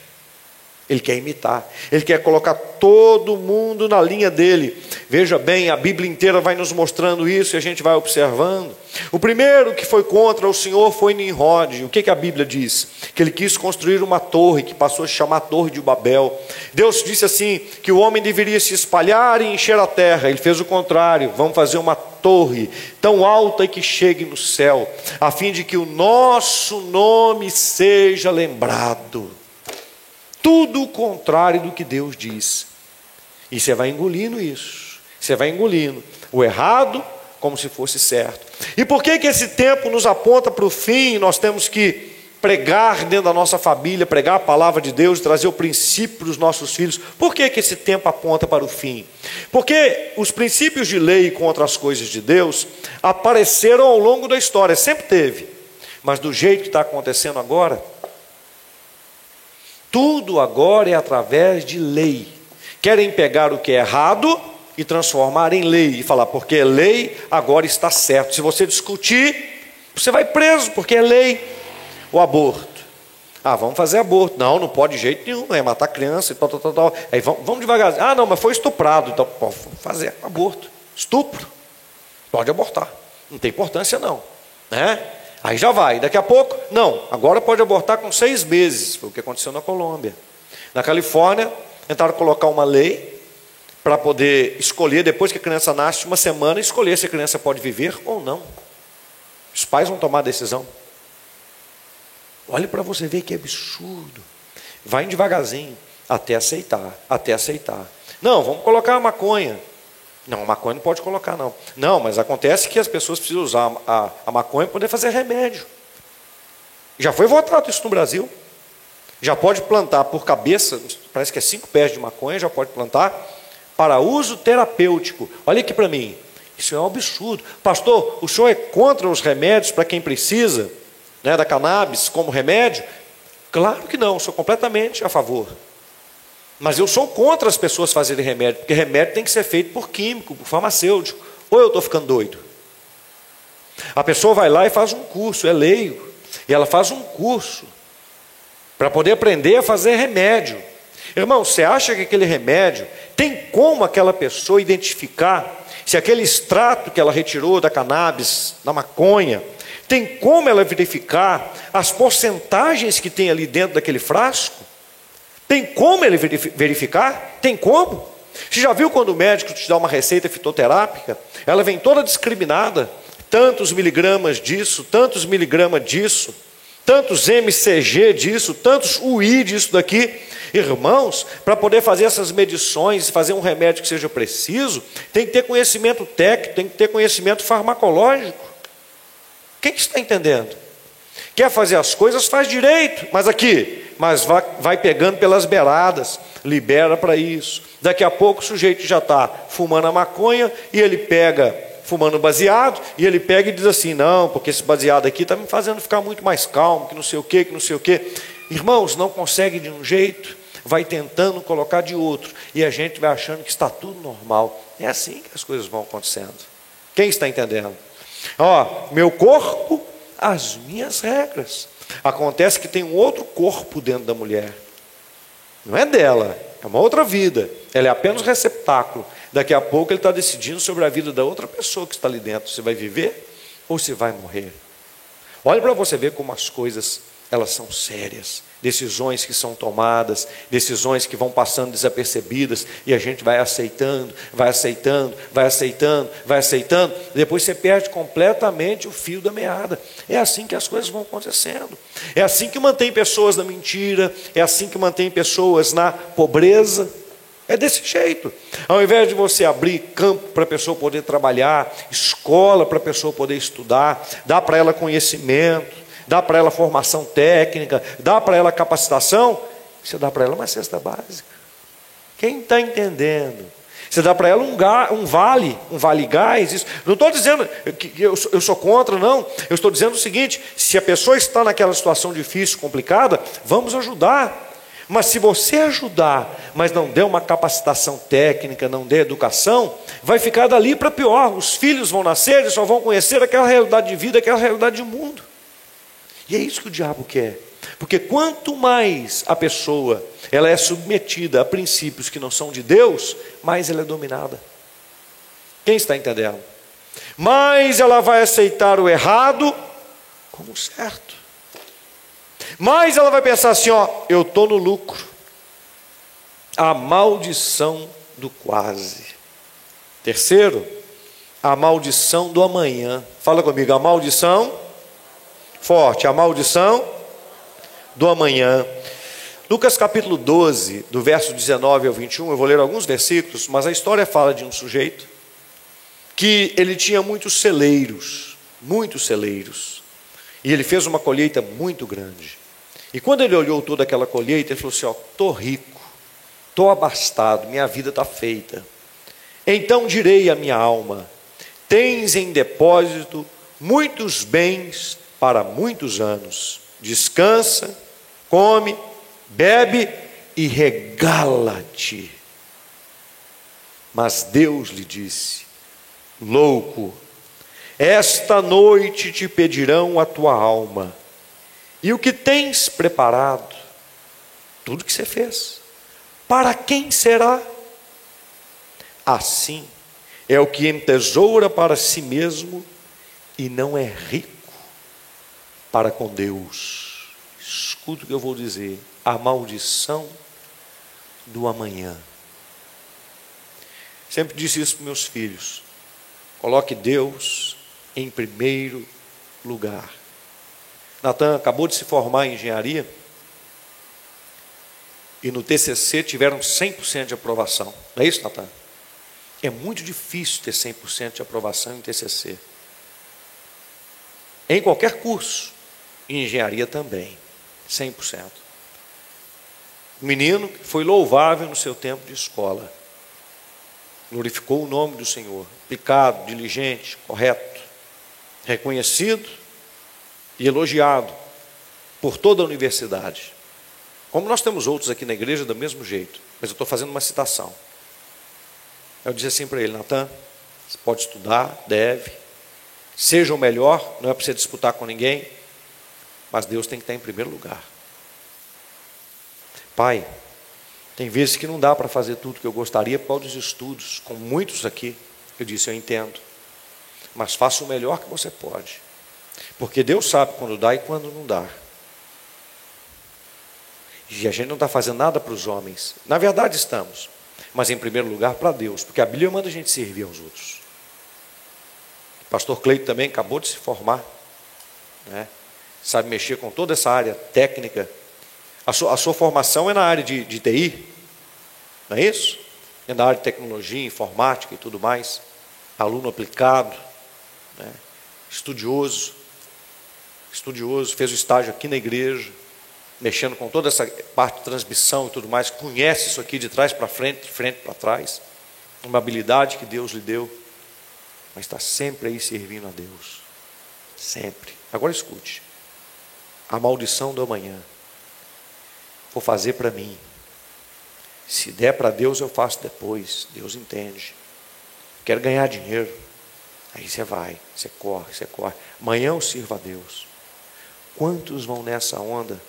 Ele quer imitar, ele quer colocar todo mundo na linha dele. Veja bem, a Bíblia inteira vai nos mostrando isso e a gente vai observando. O primeiro que foi contra o Senhor foi Nimrod. O que, que a Bíblia diz? Que ele quis construir uma torre que passou a se chamar Torre de Babel. Deus disse assim: que o homem deveria se espalhar e encher a terra. Ele fez o contrário: vamos fazer uma torre tão alta que chegue no céu, a fim de que o nosso nome seja lembrado tudo o contrário do que Deus diz. E você vai engolindo isso. Você vai engolindo o errado como se fosse certo. E por que que esse tempo nos aponta para o fim? Nós temos que pregar dentro da nossa família, pregar a palavra de Deus, trazer o princípio para os nossos filhos. Por que que esse tempo aponta para o fim? Porque os princípios de lei contra as coisas de Deus apareceram ao longo da história, sempre teve. Mas do jeito que está acontecendo agora, tudo agora é através de lei. Querem pegar o que é errado e transformar em lei e falar, porque é lei, agora está certo. Se você discutir, você vai preso, porque é lei. O aborto. Ah, vamos fazer aborto. Não, não pode de jeito nenhum, é matar criança e tal, tal, tal, tal. Aí vamos, vamos devagar. Ah, não, mas foi estuprado. Então, pode fazer aborto. Estupro. Pode abortar. Não tem importância, não. Né? Aí já vai, daqui a pouco, não, agora pode abortar com seis meses, foi o que aconteceu na Colômbia. Na Califórnia, tentaram colocar uma lei para poder escolher, depois que a criança nasce, uma semana, escolher se a criança pode viver ou não. Os pais vão tomar a decisão. Olhe para você ver que absurdo. Vai devagarzinho, até aceitar, até aceitar. Não, vamos colocar a maconha. Não, a maconha não pode colocar, não. Não, mas acontece que as pessoas precisam usar a, a maconha para poder fazer remédio. Já foi votado isso no Brasil. Já pode plantar por cabeça, parece que é cinco pés de maconha, já pode plantar para uso terapêutico. Olha aqui para mim. Isso é um absurdo. Pastor, o senhor é contra os remédios para quem precisa né, da cannabis como remédio? Claro que não, sou completamente a favor. Mas eu sou contra as pessoas fazerem remédio, porque remédio tem que ser feito por químico, por farmacêutico. Ou eu estou ficando doido? A pessoa vai lá e faz um curso, é leigo, e ela faz um curso para poder aprender a fazer remédio. Irmão, você acha que aquele remédio Tem como aquela pessoa identificar se aquele extrato que ela retirou da cannabis, da maconha, tem como ela verificar as porcentagens que tem ali dentro daquele frasco? Tem como ele verificar? Tem como? Você já viu quando o médico te dá uma receita fitoterápica? Ela vem toda discriminada, tantos miligramas disso, tantos miligramas disso, tantos MCG disso, tantos UI disso daqui. Irmãos, para poder fazer essas medições, fazer um remédio que seja preciso, tem que ter conhecimento técnico, tem que ter conhecimento farmacológico. Quem está entendendo? Quer fazer as coisas, faz direito, mas aqui, mas vai, pegando pelas beiradas, libera para isso. Daqui a pouco o sujeito já está fumando a maconha e ele pega, fumando baseado, e ele pega e diz assim: não, porque esse baseado aqui está me fazendo ficar muito mais calmo, que não sei o que, que não sei o que. Irmãos, não consegue de um jeito, vai tentando colocar de outro, e a gente vai achando que está tudo normal. É assim que as coisas vão acontecendo. Quem está entendendo? Ó, meu corpo, as minhas regras. Acontece que tem um outro corpo dentro da mulher. Não é dela, é uma outra vida. Ela é apenas receptáculo. Daqui a pouco ele está decidindo sobre a vida da outra pessoa que está ali dentro. Se vai viver ou se vai morrer. Olhe para você ver como as coisas elas são sérias decisões que são tomadas, decisões que vão passando desapercebidas e a gente vai aceitando, vai aceitando, vai aceitando, vai aceitando, depois você perde completamente o fio da meada. É assim que as coisas vão acontecendo. É assim que mantém pessoas na mentira, é assim que mantém pessoas na pobreza. É desse jeito. Ao invés de você abrir campo para a pessoa poder trabalhar, escola para a pessoa poder estudar, dar para ela conhecimento, dá para ela formação técnica, dá para ela capacitação, você dá para ela uma cesta básica. Quem está entendendo? Você dá para ela um, ga, um, vale, um vale gás. Isso. Não estou dizendo que eu, eu sou contra, não. Eu estou dizendo o seguinte: se a pessoa está naquela situação difícil, complicada, vamos ajudar. Mas se você ajudar, mas não der uma capacitação técnica, não der educação, vai ficar dali para pior. Os filhos vão nascer e só vão conhecer aquela realidade de vida, aquela realidade de mundo. E é isso que o diabo quer. Porque quanto mais a pessoa ela é submetida a princípios que não são de Deus, mais ela é dominada. Quem está entendendo? Mais ela vai aceitar o errado como certo. Mais ela vai pensar assim, ó, eu estou no lucro. A maldição do quase. Terceiro, a maldição do amanhã. Fala comigo, a maldição forte, a maldição do amanhã. Lucas capítulo 12, do verso 19 ao 21, eu vou ler alguns versículos, mas a história fala de um sujeito que ele tinha muitos celeiros, muitos celeiros, e ele fez uma colheita muito grande. E quando ele olhou toda aquela colheita, ele falou assim: Ó, estou rico, estou abastado, minha vida está feita. Então direi à minha alma: Tens em depósito muitos bens para muitos anos. Descansa, come, bebe e regala-te. Mas Deus lhe disse: Louco, esta noite te pedirão a tua alma, e o que tens preparado, tudo que você fez, para quem será? Assim é o que entesoura para si mesmo e não é rico para com Deus. Escuta o que eu vou dizer: a maldição do amanhã. Sempre disse isso para meus filhos. Coloque Deus em primeiro lugar. Natan acabou de se formar em engenharia e no TCC tiveram 100% de aprovação. Não é isso, Natan? É muito difícil ter 100% de aprovação em TCC. Em qualquer curso. Engenharia também, 100%. O menino foi louvável no seu tempo de escola. Glorificou o nome do Senhor, aplicado, diligente, correto, reconhecido e elogiado por toda a universidade. Como nós temos outros aqui na igreja do mesmo jeito, mas eu estou fazendo uma citação. Eu disse assim para ele, Natan, você pode estudar, deve, seja o melhor, não é para você disputar com ninguém, mas Deus tem que estar em primeiro lugar. Pai, Tem vezes que não dá para fazer tudo que eu gostaria por causa dos estudos, com muitos aqui. Eu disse, eu entendo. Mas faça o melhor que você pode. Porque Deus sabe quando dá e quando não dá. E a gente não está fazendo nada para os homens. Na verdade, estamos. Mas em primeiro lugar para Deus. Porque a Bíblia manda a gente servir aos outros. O pastor Cleito também acabou de se formar. Né? Sabe mexer com toda essa área técnica a sua, a sua formação é na área de, de TI, não é isso? É na área de tecnologia, informática e tudo mais. Aluno aplicado, né? estudioso, estudioso, fez o estágio aqui na igreja, mexendo com toda essa parte de transmissão e tudo mais, conhece isso aqui de trás para frente, de frente para trás, uma habilidade que Deus lhe deu, mas está sempre aí servindo a Deus, sempre. Agora escute, a maldição do amanhã vou fazer para mim. Se der para Deus, eu faço depois. Deus entende. Quero ganhar dinheiro. Aí você vai, você corre, você corre. Amanhã eu sirvo a Deus. Quantos vão nessa onda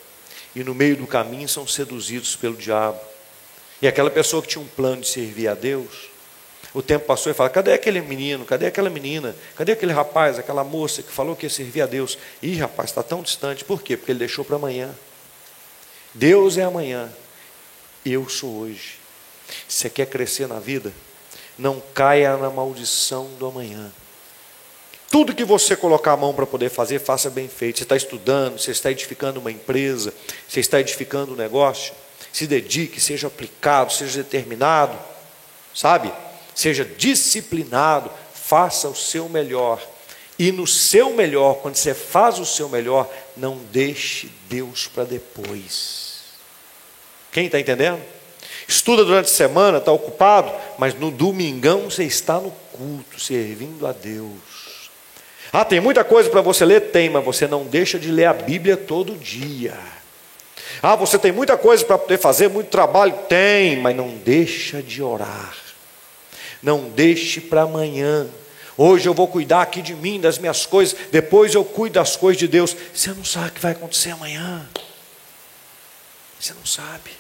e no meio do caminho são seduzidos pelo diabo? E aquela pessoa que tinha um plano de servir a Deus, o tempo passou e fala: cadê aquele menino? Cadê aquela menina? Cadê aquele rapaz, aquela moça que falou que ia servir a Deus? Ih, rapaz, está tão distante. Por quê? Porque ele deixou para amanhã. Deus é amanhã, eu sou hoje. Você quer crescer na vida? Não caia na maldição do amanhã. Tudo que você colocar a mão para poder fazer, faça bem feito. Você está estudando, você está edificando uma empresa, você está edificando um negócio. Se dedique, seja aplicado, seja determinado, sabe? Seja disciplinado, faça o seu melhor. E no seu melhor, quando você faz o seu melhor, não deixe Deus para depois. Quem está entendendo? Estuda durante a semana, está ocupado, mas no domingão você está no culto, servindo a Deus. Ah, tem muita coisa para você ler? Tem, mas você não deixa de ler a Bíblia todo dia. Ah, você tem muita coisa para poder fazer, muito trabalho? Tem, mas não deixa de orar. Não deixe para amanhã. Hoje eu vou cuidar aqui de mim, das minhas coisas, depois eu cuido das coisas de Deus. Você não sabe o que vai acontecer amanhã. Você não sabe.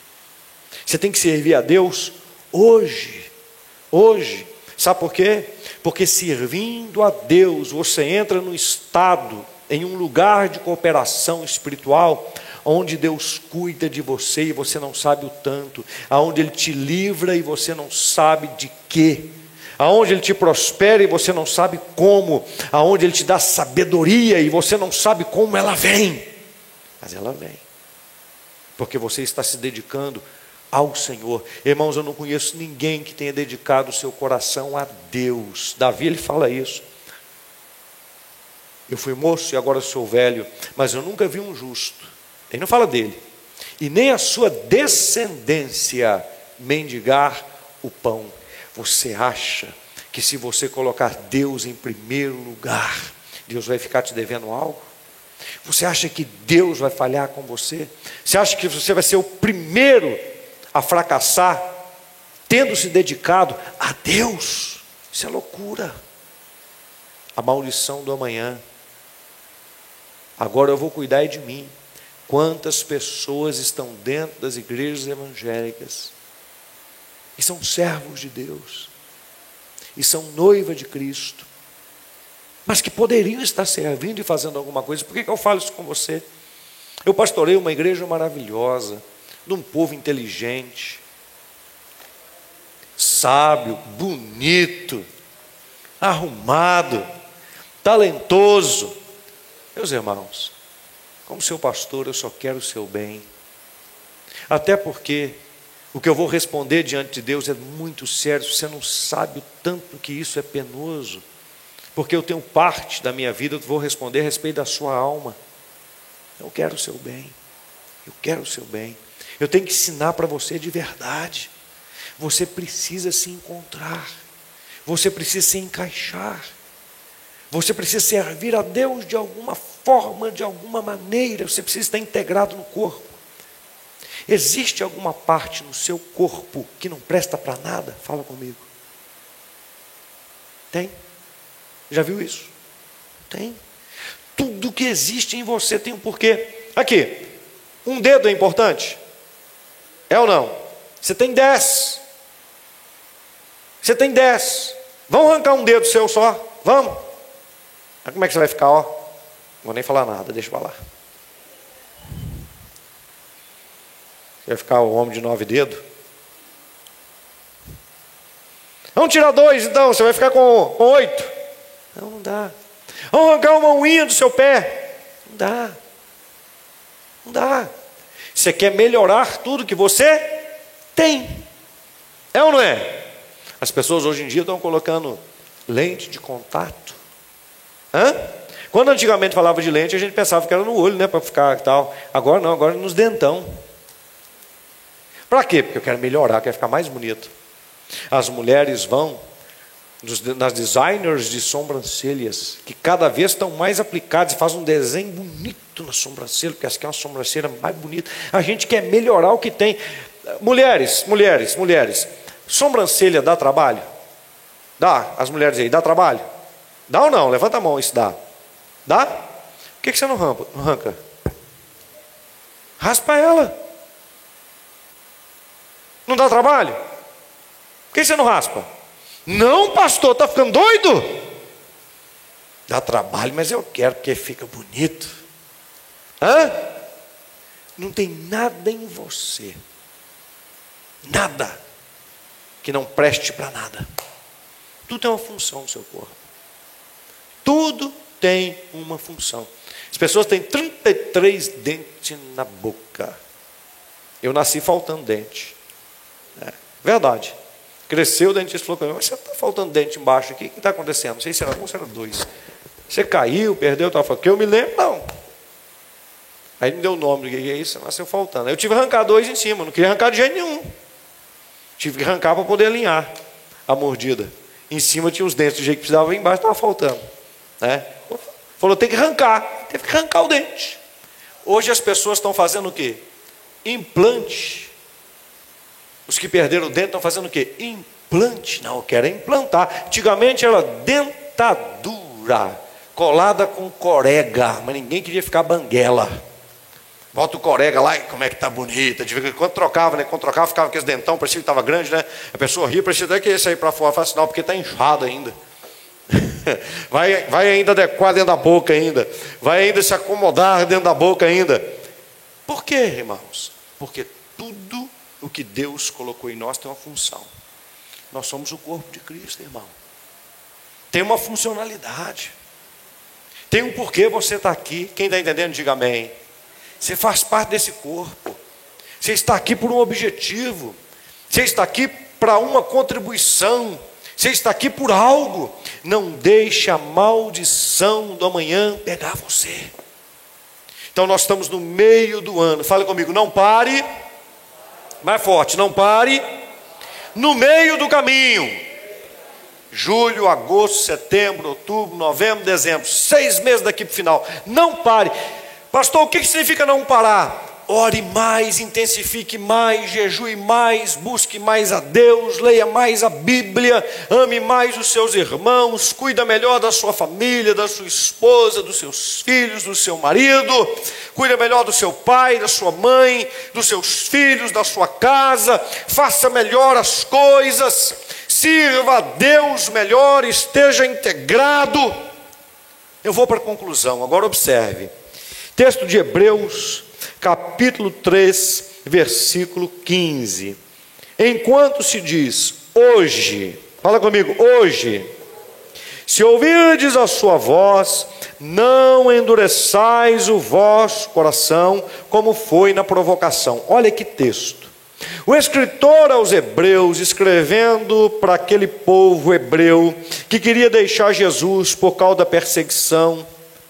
Você tem que servir a Deus hoje. Hoje. Sabe por quê? Porque servindo a Deus, você entra no estado, em um lugar de cooperação espiritual, onde Deus cuida de você e você não sabe o tanto, aonde Ele te livra e você não sabe de quê, aonde Ele te prospera e você não sabe como, aonde Ele te dá sabedoria e você não sabe como ela vem, mas ela vem, porque você está se dedicando ao Senhor. Irmãos, eu não conheço ninguém que tenha dedicado o seu coração a Deus. Davi ele fala isso. Eu fui moço e agora sou velho, mas eu nunca vi um justo. Ele não fala dele. E nem a sua descendência mendigar o pão. Você acha que se você colocar Deus em primeiro lugar, Deus vai ficar te devendo algo? Você acha que Deus vai falhar com você? Você acha que você vai ser o primeiro a fracassar, tendo se dedicado a Deus. Isso é loucura. A maldição do amanhã. Agora eu vou cuidar de mim. Quantas pessoas estão dentro das igrejas evangélicas e são servos de Deus e são noiva de Cristo, mas que poderiam estar servindo e fazendo alguma coisa. Por que, que eu falo isso com você? Eu pastorei uma igreja maravilhosa de um povo inteligente, sábio, bonito, arrumado, talentoso. Meus irmãos, como seu pastor, eu só quero o seu bem. Até porque o que eu vou responder diante de Deus é muito sério. Você não sabe o tanto que isso é penoso. Porque eu tenho parte da minha vida, eu vou responder a respeito da sua alma. Eu quero o seu bem. Eu quero o seu bem. Eu tenho que ensinar para você de verdade. Você precisa se encontrar. Você precisa se encaixar. Você precisa servir a Deus de alguma forma, de alguma maneira. Você precisa estar integrado no corpo. Existe alguma parte no seu corpo que não presta para nada? Fala comigo. Tem? Já viu isso? Tem. Tudo que existe em você tem um porquê. Aqui, um dedo é importante? É ou não? Você tem dez. Você tem dez. Vamos arrancar um dedo seu só? Vamos. Mas como é que você vai ficar, ó? Não vou nem falar nada, deixa eu falar. Você vai ficar o homem de nove dedos? Vamos tirar dois então, você vai ficar com, oito. Não, não dá. Vamos arrancar uma unha do seu pé. Não dá. Não dá. Você quer melhorar tudo que você tem. É ou não é? As pessoas hoje em dia estão colocando lente de contato. Hã? Quando antigamente falava de lente, a gente pensava que era no olho, né, para ficar tal. Agora não, agora nos dentão. Para quê? Porque eu quero melhorar, quero ficar mais bonito. As mulheres vão nas designers de sobrancelhas, que cada vez estão mais aplicadas e fazem um desenho bonito na sobrancelha, porque essa aqui é uma sobrancelha mais bonita. A gente quer melhorar o que tem. Mulheres, mulheres, mulheres, sobrancelha dá trabalho? Dá, as mulheres aí, dá trabalho? Dá ou não? Levanta a mão, isso dá. Dá? Por que, você não arranca? Raspa ela. Não dá trabalho? Por que você não raspa? Não, pastor, está ficando doido? Dá trabalho, mas eu quero porque fica bonito. Hã? Não tem nada em você, nada, que não preste para nada. Tudo tem uma função no seu corpo. Tudo tem uma função. As pessoas têm 33 dentes na boca. Eu nasci faltando dente. É, verdade. Cresceu, o dentista falou para mim, mas você está faltando dente embaixo aqui, o que está acontecendo? Não sei se era um ou se era dois. Você caiu, perdeu, tal. Falei, que eu me lembro, não. Aí me deu o nome, que é isso, nasceu faltando. Aí eu tive que arrancar dois em cima, não queria arrancar de jeito nenhum. Tive que arrancar para poder alinhar a mordida. Em cima tinha os dentes do jeito que precisava, embaixo estava faltando. Né? Falou, tem que arrancar. Teve que arrancar o dente. Hoje as pessoas estão fazendo o quê? Implante os que perderam o dente estão fazendo o quê? Implante. Não, querem implantar. Antigamente era dentadura, colada com corega, mas ninguém queria ficar banguela. Bota o corega lá, como é que tá bonita. Quando trocava, né? Quando trocava, ficava com esse dentão, parecia que estava grande, né? A pessoa ria, parecia até que ia sair para fora. Fala assim, não, porque está inchado ainda. vai, vai ainda adequar dentro da boca ainda. Vai ainda se acomodar dentro da boca ainda. Por quê, irmãos? Porque tudo o que Deus colocou em nós tem uma função. Nós somos o corpo de Cristo, irmão. Tem uma funcionalidade. Tem um porquê você está aqui. Quem está entendendo, diga amém. Você faz parte desse corpo. Você está aqui por um objetivo. Você está aqui para uma contribuição. Você está aqui por algo. Não deixe a maldição do amanhã pegar você. Então nós estamos no meio do ano. Fale comigo, não pare mais forte, não pare. No meio do caminho. Julho, agosto, setembro, outubro, novembro, dezembro. Seis meses daqui para o final. Não pare. Pastor, o que significa não parar? Ore mais, intensifique mais, jejue mais, busque mais a Deus, leia mais a Bíblia, ame mais os seus irmãos, cuida melhor da sua família, da sua esposa, dos seus filhos, do seu marido, cuida melhor do seu pai, da sua mãe, dos seus filhos, da sua casa, faça melhor as coisas, sirva a Deus melhor, esteja integrado. Eu vou para a conclusão, agora observe. Texto de Hebreus capítulo 3, versículo 15. Enquanto se diz hoje, fala comigo, hoje, se ouvirdes a sua voz, não endureçais o vosso coração, como foi na provocação. Olha que texto. O escritor aos Hebreus, escrevendo para aquele povo hebreu que queria deixar Jesus por causa da perseguição,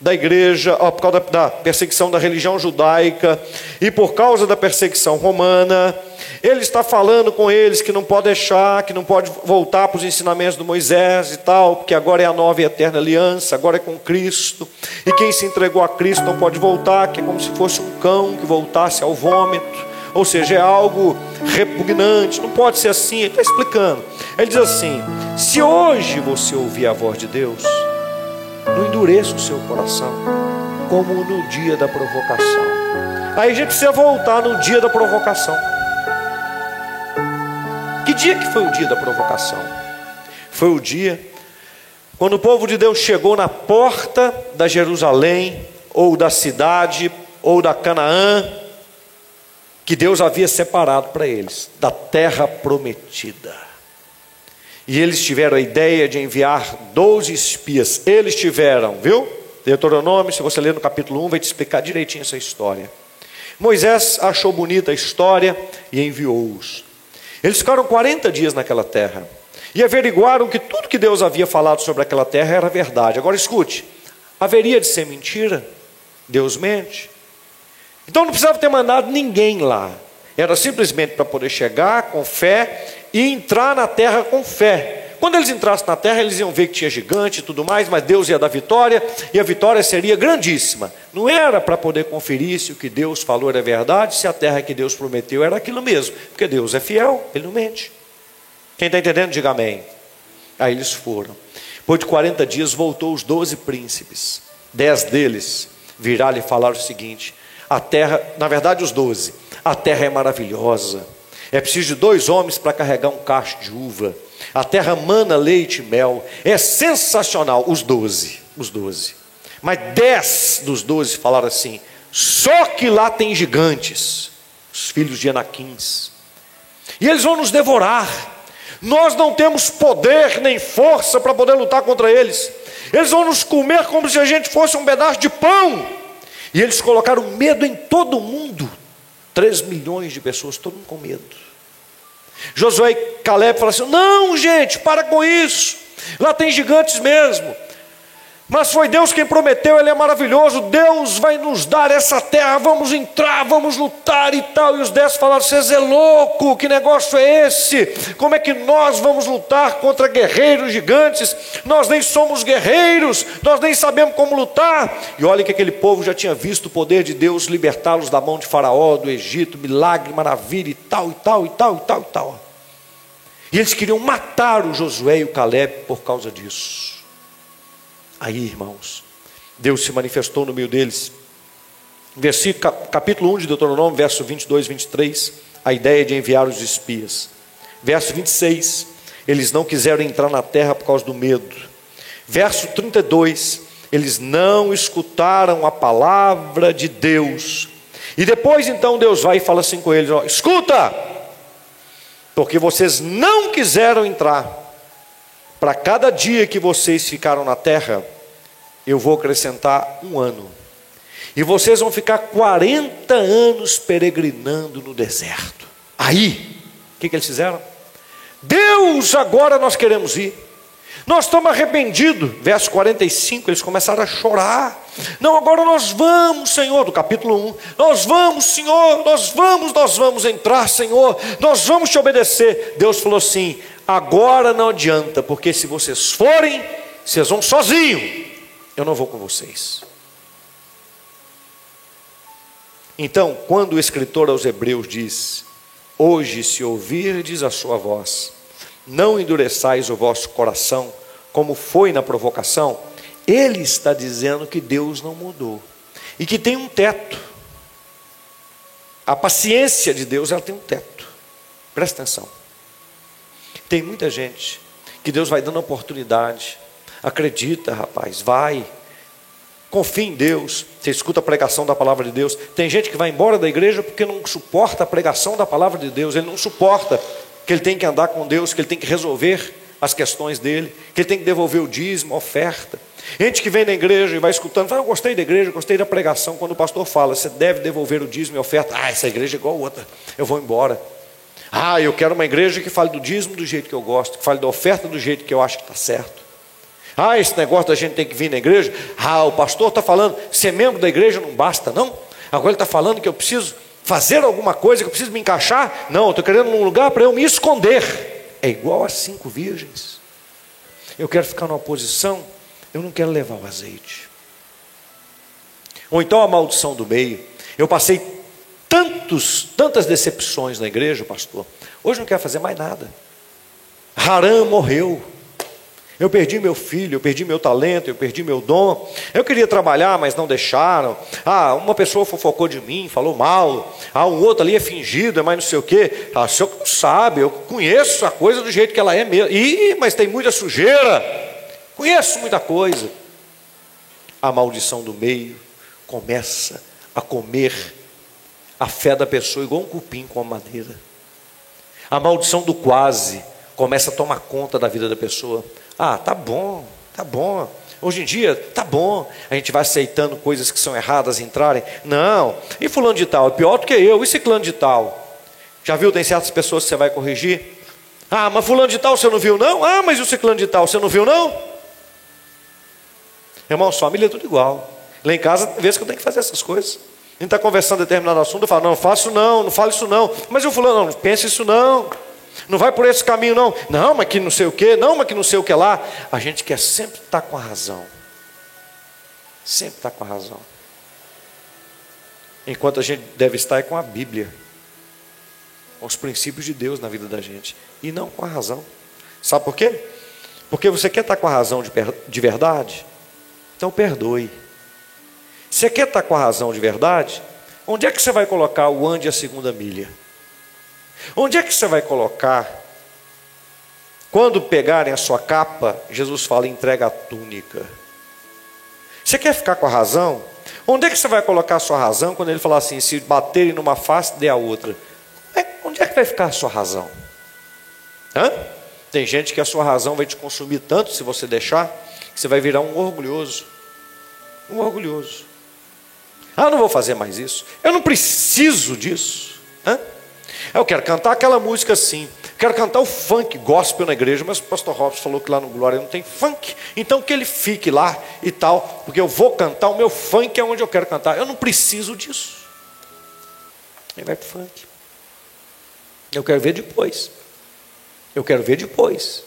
da igreja, por causa da perseguição da religião judaica e por causa da perseguição romana. Ele está falando com eles que não pode deixar, que não pode voltar para os ensinamentos do Moisés e tal, porque agora é a nova e eterna aliança, agora é com Cristo. E quem se entregou a Cristo não pode voltar, que é como se fosse um cão que voltasse ao vômito. Ou seja, é algo repugnante, não pode ser assim. Ele está explicando. Ele diz assim: se hoje você ouvir a voz de Deus, não endureça o seu coração, como no dia da provocação. Aí a gente precisa voltar no dia da provocação. Que dia que foi o dia da provocação? Foi o dia quando o povo de Deus chegou na porta da Jerusalém, ou da cidade, ou da Canaã, que Deus havia separado para eles, da terra prometida. E eles tiveram a ideia de enviar 12 espias. Eles tiveram, viu? Deuteronômio, se você ler no capítulo 1, vai te explicar direitinho essa história. Moisés achou bonita a história e enviou-os. Eles ficaram 40 dias naquela terra e averiguaram que tudo que Deus havia falado sobre aquela terra era verdade. Agora escute: haveria de ser mentira? Deus mente. Então não precisava ter mandado ninguém lá. Era simplesmente para poder chegar com fé e entrar na terra com fé. Quando eles entrassem na terra, eles iam ver que tinha gigante e tudo mais, mas Deus ia dar vitória e a vitória seria grandíssima. Não era para poder conferir se o que Deus falou era verdade, se a terra que Deus prometeu era aquilo mesmo, porque Deus é fiel, ele não mente. Quem está entendendo, diga amém. Aí eles foram. Depois de 40 dias, voltou os doze príncipes. Dez deles viraram e falaram o seguinte: a terra, na verdade, os doze, a terra é maravilhosa. É preciso de dois homens para carregar um cacho de uva. A terra mana leite e mel. É sensacional. Os doze, os doze. Mas dez dos doze falaram assim: só que lá tem gigantes, os filhos de Anaquins. E eles vão nos devorar. Nós não temos poder nem força para poder lutar contra eles. Eles vão nos comer como se a gente fosse um pedaço de pão. E eles colocaram medo em todo mundo. Três milhões de pessoas, todo mundo com medo. Josué e Caleb falaram assim: não, gente, para com isso. Lá tem gigantes mesmo. Mas foi Deus quem prometeu, Ele é maravilhoso. Deus vai nos dar essa terra, vamos entrar, vamos lutar e tal. E os dez falaram: Você é louco, que negócio é esse? Como é que nós vamos lutar contra guerreiros gigantes? Nós nem somos guerreiros, nós nem sabemos como lutar. E olha que aquele povo já tinha visto o poder de Deus libertá-los da mão de Faraó, do Egito, milagre, maravilha e tal, e tal, e tal, e tal, e tal. E eles queriam matar o Josué e o Caleb por causa disso. Aí, irmãos, Deus se manifestou no meio deles. Versículo, capítulo 1 de Deuteronômio, verso 22 e 23, a ideia de enviar os espias. Verso 26, eles não quiseram entrar na terra por causa do medo. Verso 32, eles não escutaram a palavra de Deus. E depois então Deus vai e fala assim com eles: ó, escuta, porque vocês não quiseram entrar para cada dia que vocês ficaram na terra, eu vou acrescentar um ano. E vocês vão ficar 40 anos peregrinando no deserto. Aí, o que, que eles fizeram? Deus, agora nós queremos ir. Nós estamos arrependidos. Verso 45, eles começaram a chorar. Não, agora nós vamos, Senhor, do capítulo 1. Nós vamos, Senhor, nós vamos, nós vamos entrar, Senhor. Nós vamos te obedecer. Deus falou assim: Agora não adianta, porque se vocês forem, vocês vão sozinhos. Eu não vou com vocês. Então, quando o escritor aos Hebreus diz: Hoje, se ouvirdes a sua voz, não endureçais o vosso coração, como foi na provocação, ele está dizendo que Deus não mudou e que tem um teto. A paciência de Deus ela tem um teto. Presta atenção. Tem muita gente que Deus vai dando oportunidade. Acredita, rapaz, vai. Confia em Deus. Você escuta a pregação da palavra de Deus. Tem gente que vai embora da igreja porque não suporta a pregação da palavra de Deus. Ele não suporta que ele tem que andar com Deus, que ele tem que resolver as questões dele, que ele tem que devolver o dízimo, a oferta. Gente que vem na igreja e vai escutando, fala, eu gostei da igreja, gostei da pregação. Quando o pastor fala, você deve devolver o dízimo e a oferta. Ah, essa igreja é igual a outra, eu vou embora. Ah, eu quero uma igreja que fale do dízimo do jeito que eu gosto, que fale da oferta do jeito que eu acho que está certo. Ah, esse negócio da gente tem que vir na igreja. Ah, o pastor está falando, ser membro da igreja não basta, não. Agora ele está falando que eu preciso fazer alguma coisa, que eu preciso me encaixar. Não, eu estou querendo um lugar para eu me esconder. É igual a cinco virgens. Eu quero ficar numa posição, eu não quero levar o azeite. Ou então a maldição do meio. Eu passei tantos, tantas decepções na igreja, pastor. Hoje não quer fazer mais nada. Haram morreu. Eu perdi meu filho, eu perdi meu talento, eu perdi meu dom. Eu queria trabalhar, mas não deixaram. Ah, uma pessoa fofocou de mim, falou mal. Ah, um outro ali é fingido, é mais não sei o quê. Ah, o senhor não sabe, eu conheço a coisa do jeito que ela é mesmo. Ih, mas tem muita sujeira. Conheço muita coisa. A maldição do meio começa a comer a fé da pessoa igual um cupim com a madeira. A maldição do quase começa a tomar conta da vida da pessoa. Ah, tá bom, tá bom. Hoje em dia, tá bom. A gente vai aceitando coisas que são erradas entrarem. Não. E fulano de tal? É pior do que eu. E ciclano de tal? Já viu? Tem certas pessoas que você vai corrigir. Ah, mas fulano de tal você não viu não? Ah, mas o ciclano de tal você não viu não? Irmão, família é tudo igual. Lá em casa, tem vezes que eu tenho que fazer essas coisas. A gente está conversando determinado assunto, eu falo, não, faço não, não falo isso não. Mas o fulano, não, pense isso não. Não vai por esse caminho, não. Não, mas que não sei o que, não, mas que não sei o que lá. A gente quer sempre estar com a razão. Sempre estar com a razão. Enquanto a gente deve estar é com a Bíblia, com os princípios de Deus na vida da gente, e não com a razão. Sabe por quê? Porque você quer estar com a razão de, de verdade? Então perdoe. Você quer estar com a razão de verdade? Onde é que você vai colocar o ande a segunda milha? Onde é que você vai colocar? Quando pegarem a sua capa, Jesus fala: entrega a túnica. Você quer ficar com a razão? Onde é que você vai colocar a sua razão quando ele falar assim: se baterem numa face, dê a outra? É, onde é que vai ficar a sua razão? Hã? Tem gente que a sua razão vai te consumir tanto se você deixar, que você vai virar um orgulhoso. Um orgulhoso. Ah, não vou fazer mais isso. Eu não preciso disso. Hã? Eu quero cantar aquela música assim. Quero cantar o funk gospel na igreja, mas o pastor Robson falou que lá no Glória não tem funk. Então que ele fique lá e tal, porque eu vou cantar o meu funk é onde eu quero cantar. Eu não preciso disso. Ele vai para funk. Eu quero ver depois. Eu quero ver depois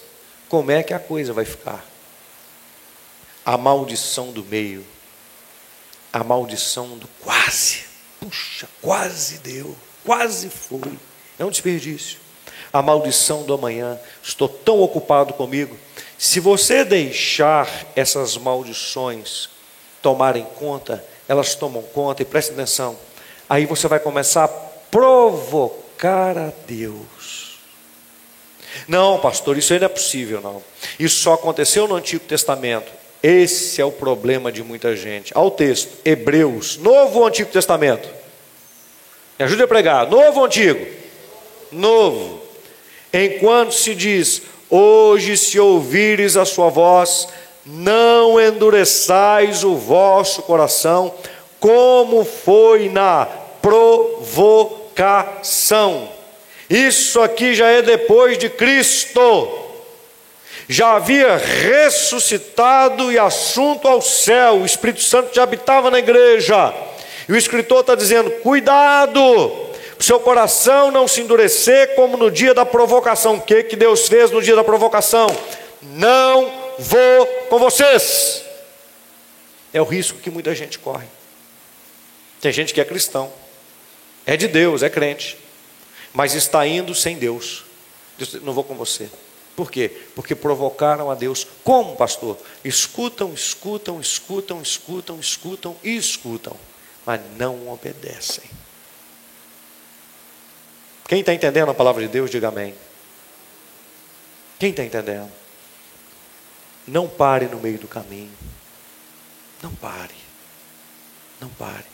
como é que a coisa vai ficar. A maldição do meio, a maldição do quase. Puxa, quase deu, quase foi. É um desperdício. A maldição do amanhã. Estou tão ocupado comigo. Se você deixar essas maldições tomarem conta, elas tomam conta, e preste atenção, aí você vai começar a provocar a Deus. Não, pastor, isso não é possível, não. Isso só aconteceu no Antigo Testamento. Esse é o problema de muita gente. Ao texto, Hebreus, Novo ou Antigo Testamento? Me ajude a pregar. Novo ou Antigo? novo. Enquanto se diz: Hoje, se ouvires a sua voz, não endureçais o vosso coração, como foi na provocação. Isso aqui já é depois de Cristo. Já havia ressuscitado e assunto ao céu, o Espírito Santo já habitava na igreja. E o escritor está dizendo: cuidado, o seu coração não se endurecer como no dia da provocação. O que, que Deus fez no dia da provocação? Não vou com vocês. É o risco que muita gente corre. Tem gente que é cristão, é de Deus, é crente, mas está indo sem Deus. Deus não vou com você. Por quê? Porque provocaram a Deus. Como, pastor? Escutam, escutam, escutam, escutam, escutam e escutam, mas não obedecem. Quem está entendendo a palavra de Deus, diga amém. Quem está entendendo? Não pare no meio do caminho. Não pare. Não pare.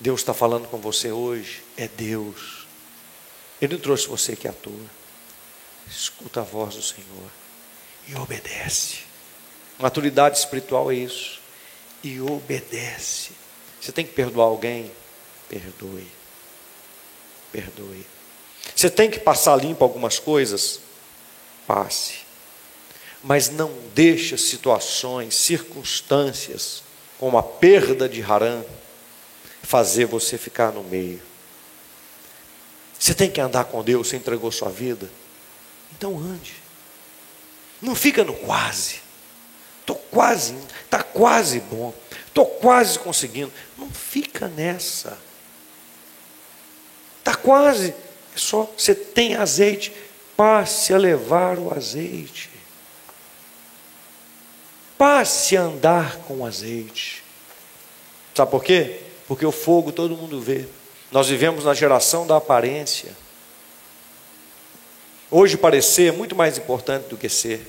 Deus está falando com você hoje. É Deus. Ele não trouxe você aqui à toa. Escuta a voz do Senhor e obedece. Maturidade espiritual é isso. E obedece. Você tem que perdoar alguém? Perdoe perdoe. Você tem que passar limpo algumas coisas? Passe. Mas não deixe situações, circunstâncias, como a perda de Harã, fazer você ficar no meio. Você tem que andar com Deus, você entregou sua vida? Então ande. Não fica no quase. Estou quase, está quase bom. Estou quase conseguindo. Não fica nessa. Está quase. É só você tem azeite, passe a levar o azeite. passe a andar com azeite. Sabe por quê? Porque o fogo todo mundo vê. Nós vivemos na geração da aparência. Hoje parecer é muito mais importante do que ser.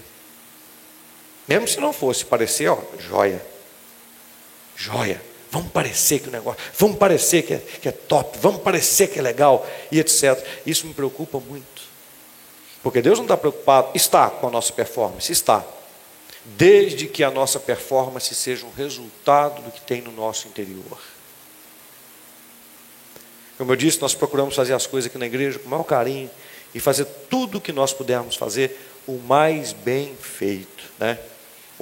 Mesmo se não fosse parecer, ó, joia. Joia. Vamos parecer que o negócio, vamos parecer que é, que é top, vamos parecer que é legal e etc. Isso me preocupa muito. Porque Deus não está preocupado, está com a nossa performance, está. Desde que a nossa performance seja um resultado do que tem no nosso interior. Como eu disse, nós procuramos fazer as coisas aqui na igreja com o maior carinho e fazer tudo o que nós pudermos fazer o mais bem feito. Né?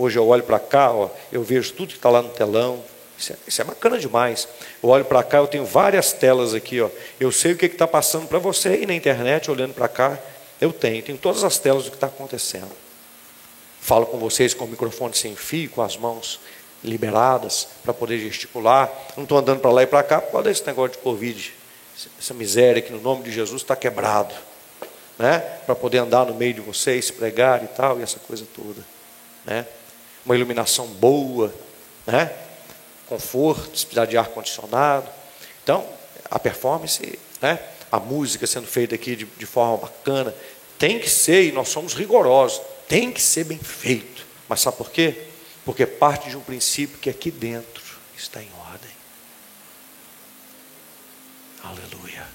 Hoje eu olho para cá, ó, eu vejo tudo que está lá no telão. Isso é, isso é bacana demais. Eu olho para cá, eu tenho várias telas aqui. Ó. Eu sei o que está passando para você aí na internet, olhando para cá. Eu tenho, tenho todas as telas do que está acontecendo. Falo com vocês com o microfone sem fio, com as mãos liberadas para poder gesticular. Não estou andando para lá e para cá por causa desse negócio de Covid. Essa miséria que no nome de Jesus está quebrado. Né? Para poder andar no meio de vocês, pregar e tal, e essa coisa toda. Né? Uma iluminação boa, né? conforto, se precisar de ar-condicionado. Então, a performance, né? a música sendo feita aqui de, de forma bacana, tem que ser, e nós somos rigorosos, tem que ser bem feito. Mas sabe por quê? Porque parte de um princípio que aqui dentro está em ordem. Aleluia.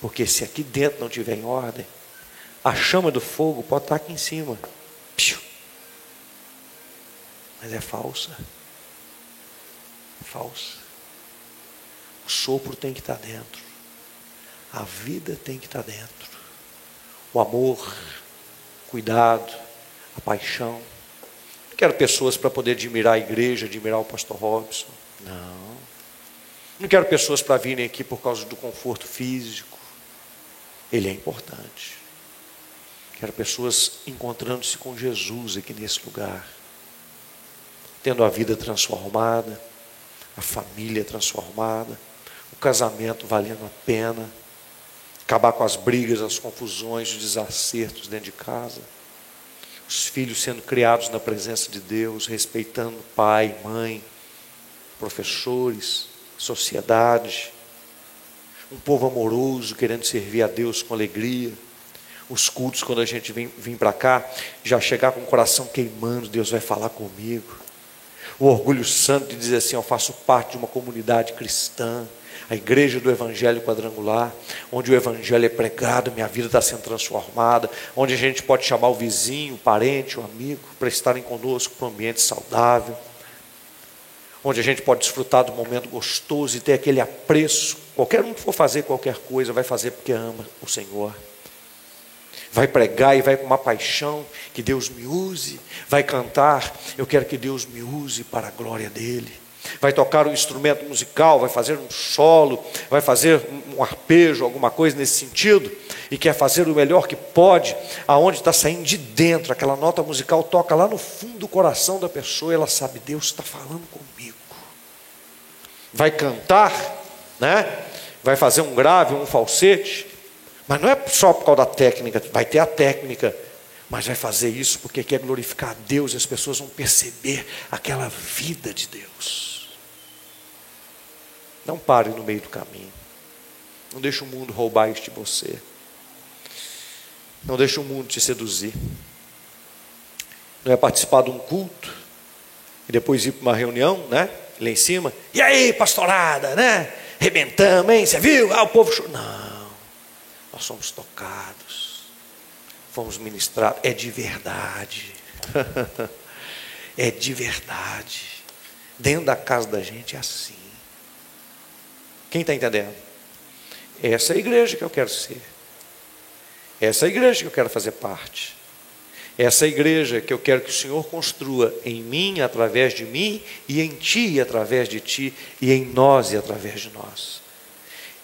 Porque se aqui dentro não estiver em ordem, a chama do fogo pode estar aqui em cima. Mas é falsa. Falsa. O sopro tem que estar dentro. A vida tem que estar dentro. O amor, cuidado, a paixão. Não quero pessoas para poder admirar a igreja, admirar o pastor Robson. Não. Não quero pessoas para virem aqui por causa do conforto físico. Ele é importante. Quero pessoas encontrando-se com Jesus aqui nesse lugar. Tendo a vida transformada, a família transformada, o casamento valendo a pena acabar com as brigas, as confusões, os desacertos dentro de casa. Os filhos sendo criados na presença de Deus, respeitando pai, mãe, professores, sociedade. Um povo amoroso, querendo servir a Deus com alegria. Os cultos, quando a gente vem, vem para cá, já chegar com o coração queimando, Deus vai falar comigo. O orgulho santo de dizer assim: Eu faço parte de uma comunidade cristã a igreja do Evangelho quadrangular, onde o Evangelho é pregado, minha vida está sendo transformada, onde a gente pode chamar o vizinho, o parente, o amigo, para estarem conosco para um ambiente saudável, onde a gente pode desfrutar do momento gostoso e ter aquele apreço. Qualquer um que for fazer qualquer coisa, vai fazer porque ama o Senhor. Vai pregar e vai com uma paixão que Deus me use, vai cantar, eu quero que Deus me use para a glória dEle vai tocar um instrumento musical, vai fazer um solo, vai fazer um arpejo, alguma coisa nesse sentido, e quer fazer o melhor que pode, aonde está saindo de dentro, aquela nota musical toca lá no fundo do coração da pessoa, ela sabe, Deus está falando comigo. Vai cantar, né? vai fazer um grave, um falsete, mas não é só por causa da técnica, vai ter a técnica, mas vai fazer isso porque quer glorificar a Deus e as pessoas vão perceber aquela vida de Deus. Não pare no meio do caminho. Não deixe o mundo roubar isso de você. Não deixe o mundo te seduzir. Não é participar de um culto e depois ir para uma reunião, né? Lá em cima. E aí, pastorada, né? Rebentamos, hein? Você viu? Ah, o povo. Não. Nós somos tocados. Fomos ministrados. É de verdade. é de verdade. Dentro da casa da gente é assim. Quem está entendendo? Essa é a igreja que eu quero ser. Essa é a igreja que eu quero fazer parte. Essa é a igreja que eu quero que o Senhor construa em mim, através de mim, e em ti, através de ti, e em nós e através de nós.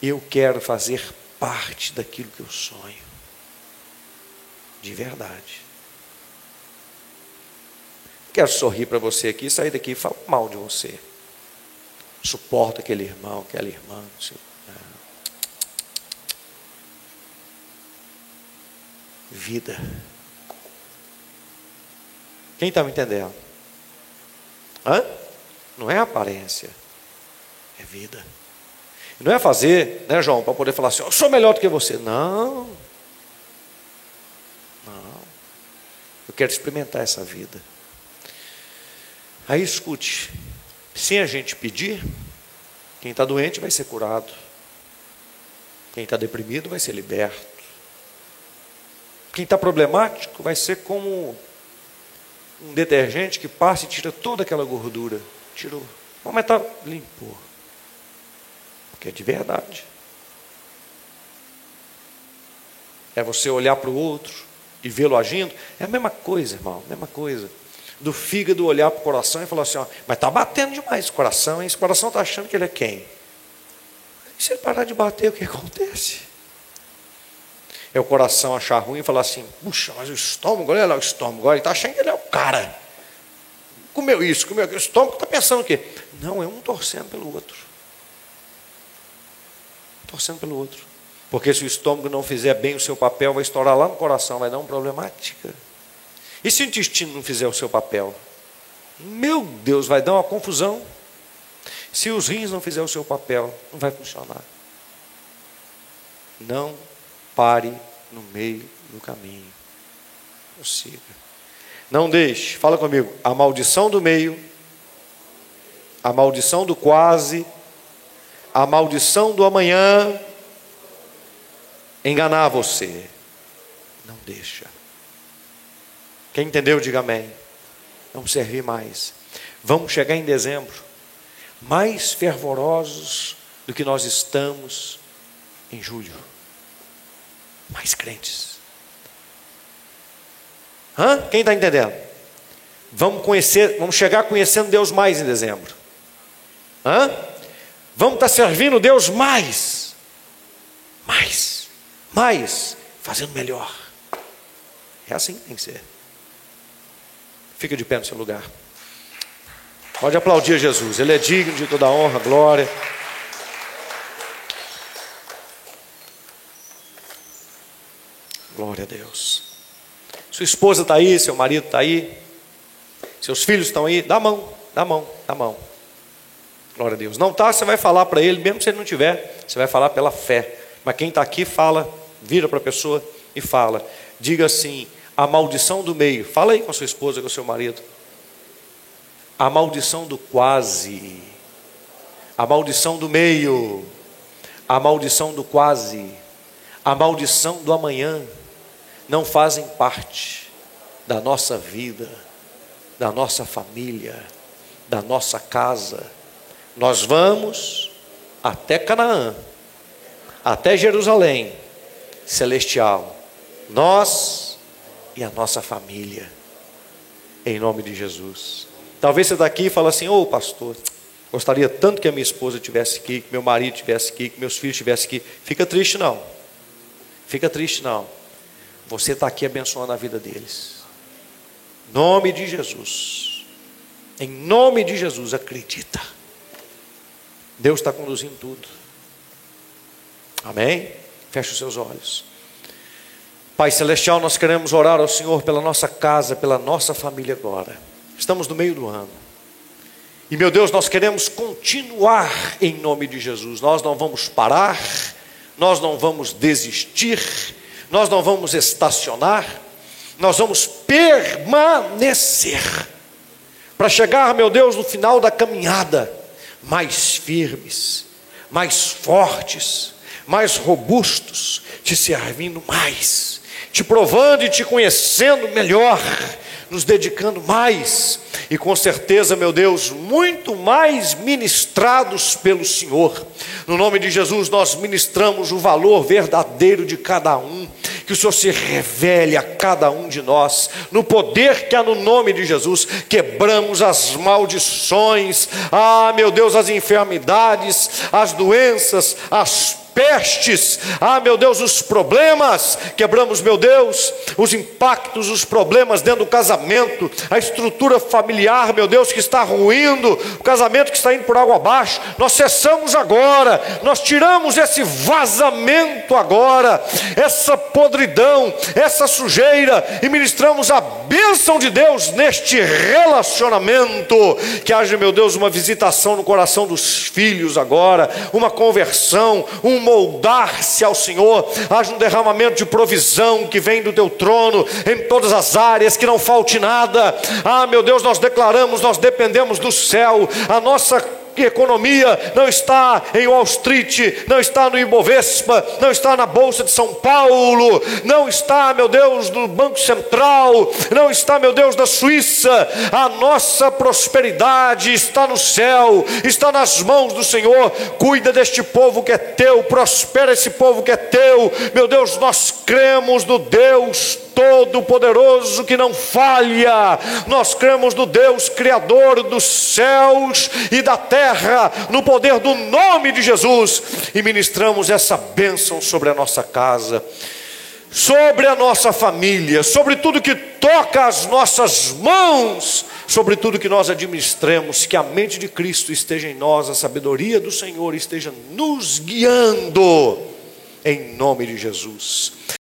Eu quero fazer parte daquilo que eu sonho. De verdade. Quero sorrir para você aqui, sair daqui e falar mal de você suporta aquele irmão, aquela irmã. Vida. Quem está me entendendo? Hã? Não é aparência, é vida. Não é fazer, né, João, para poder falar assim, eu sou melhor do que você. Não. Não. Eu quero experimentar essa vida. Aí escute, sem a gente pedir, quem está doente vai ser curado. Quem está deprimido vai ser liberto. Quem está problemático vai ser como um detergente que passa e tira toda aquela gordura. Tirou. Mas está limpo. Porque é de verdade. É você olhar para o outro e vê-lo agindo. É a mesma coisa, irmão, a mesma coisa. Do fígado olhar para o coração e falar assim: ó, mas está batendo demais o coração, hein? Esse coração está achando que ele é quem? E se ele parar de bater, o que acontece? É o coração achar ruim e falar assim: puxa, mas o estômago, olha lá o estômago, ele está achando que ele é o cara. Comeu isso, comeu aquilo. O estômago está pensando o quê? Não, é um torcendo pelo outro. Torcendo pelo outro. Porque se o estômago não fizer bem o seu papel, vai estourar lá no coração, vai dar uma problemática. E se o intestino não fizer o seu papel? Meu Deus, vai dar uma confusão. Se os rins não fizer o seu papel, não vai funcionar. Não pare no meio do caminho. Prossiga. Não deixe, fala comigo, a maldição do meio, a maldição do quase, a maldição do amanhã enganar você. Não deixa. Quem entendeu, diga amém. Vamos servir mais. Vamos chegar em dezembro mais fervorosos do que nós estamos em julho. Mais crentes. Hã? Quem está entendendo? Vamos conhecer, vamos chegar conhecendo Deus mais em dezembro. Hã? Vamos estar tá servindo Deus mais. Mais. Mais. Fazendo melhor. É assim que tem que ser. Fica de pé no seu lugar. Pode aplaudir Jesus, Ele é digno de toda honra, glória. Glória a Deus. Sua esposa está aí, seu marido está aí, seus filhos estão aí, dá a mão, dá a mão, dá a mão. Glória a Deus. Não está, você vai falar para ele, mesmo se ele não tiver, você vai falar pela fé. Mas quem está aqui fala, vira para a pessoa e fala. Diga assim: a maldição do meio. Fala aí com a sua esposa, com o seu marido. A maldição do quase. A maldição do meio. A maldição do quase. A maldição do amanhã. Não fazem parte da nossa vida, da nossa família, da nossa casa. Nós vamos até Canaã, até Jerusalém celestial. Nós e a nossa família. Em nome de Jesus. Talvez você está aqui e fala assim: Ô oh, pastor, gostaria tanto que a minha esposa estivesse aqui, que meu marido estivesse aqui, que meus filhos estivessem aqui. Fica triste não. Fica triste não. Você está aqui abençoando a vida deles. Nome de Jesus. Em nome de Jesus, acredita. Deus está conduzindo tudo. Amém? Feche os seus olhos. Pai Celestial, nós queremos orar ao Senhor pela nossa casa, pela nossa família agora. Estamos no meio do ano. E meu Deus, nós queremos continuar em nome de Jesus. Nós não vamos parar, nós não vamos desistir, nós não vamos estacionar, nós vamos permanecer. Para chegar, meu Deus, no final da caminhada, mais firmes, mais fortes, mais robustos, te servindo mais te provando e te conhecendo melhor, nos dedicando mais e com certeza, meu Deus, muito mais ministrados pelo Senhor. No nome de Jesus, nós ministramos o valor verdadeiro de cada um, que o Senhor se revele a cada um de nós, no poder que há no nome de Jesus, quebramos as maldições, ah, meu Deus, as enfermidades, as doenças, as pestes, ah, meu Deus, os problemas, quebramos, meu Deus, os impactos, os problemas dentro do casamento, a estrutura familiar, meu Deus, que está ruindo, o casamento que está indo por água abaixo, nós cessamos agora, nós tiramos esse vazamento agora, essa podridão, essa sujeira, e ministramos a bênção de Deus neste relacionamento, que haja, meu Deus, uma visitação no coração dos filhos agora, uma conversão, um moldar-se ao Senhor, haja um derramamento de provisão que vem do teu trono em todas as áreas, que não falte nada. Ah, meu Deus, nós declaramos, nós dependemos do céu, a nossa economia não está em Wall Street, não está no Ibovespa, não está na Bolsa de São Paulo, não está, meu Deus, no Banco Central, não está, meu Deus, na Suíça. A nossa prosperidade está no céu, está nas mãos do Senhor. Cuida deste povo que é teu, prospera esse povo que é teu. Meu Deus, nós cremos no Deus Todo-Poderoso que não falha. Nós cremos no Deus Criador dos céus e da terra, no poder do nome de Jesus, e ministramos essa bênção sobre a nossa casa, sobre a nossa família, sobre tudo que toca as nossas mãos, sobre tudo que nós administremos, que a mente de Cristo esteja em nós, a sabedoria do Senhor esteja nos guiando, em nome de Jesus.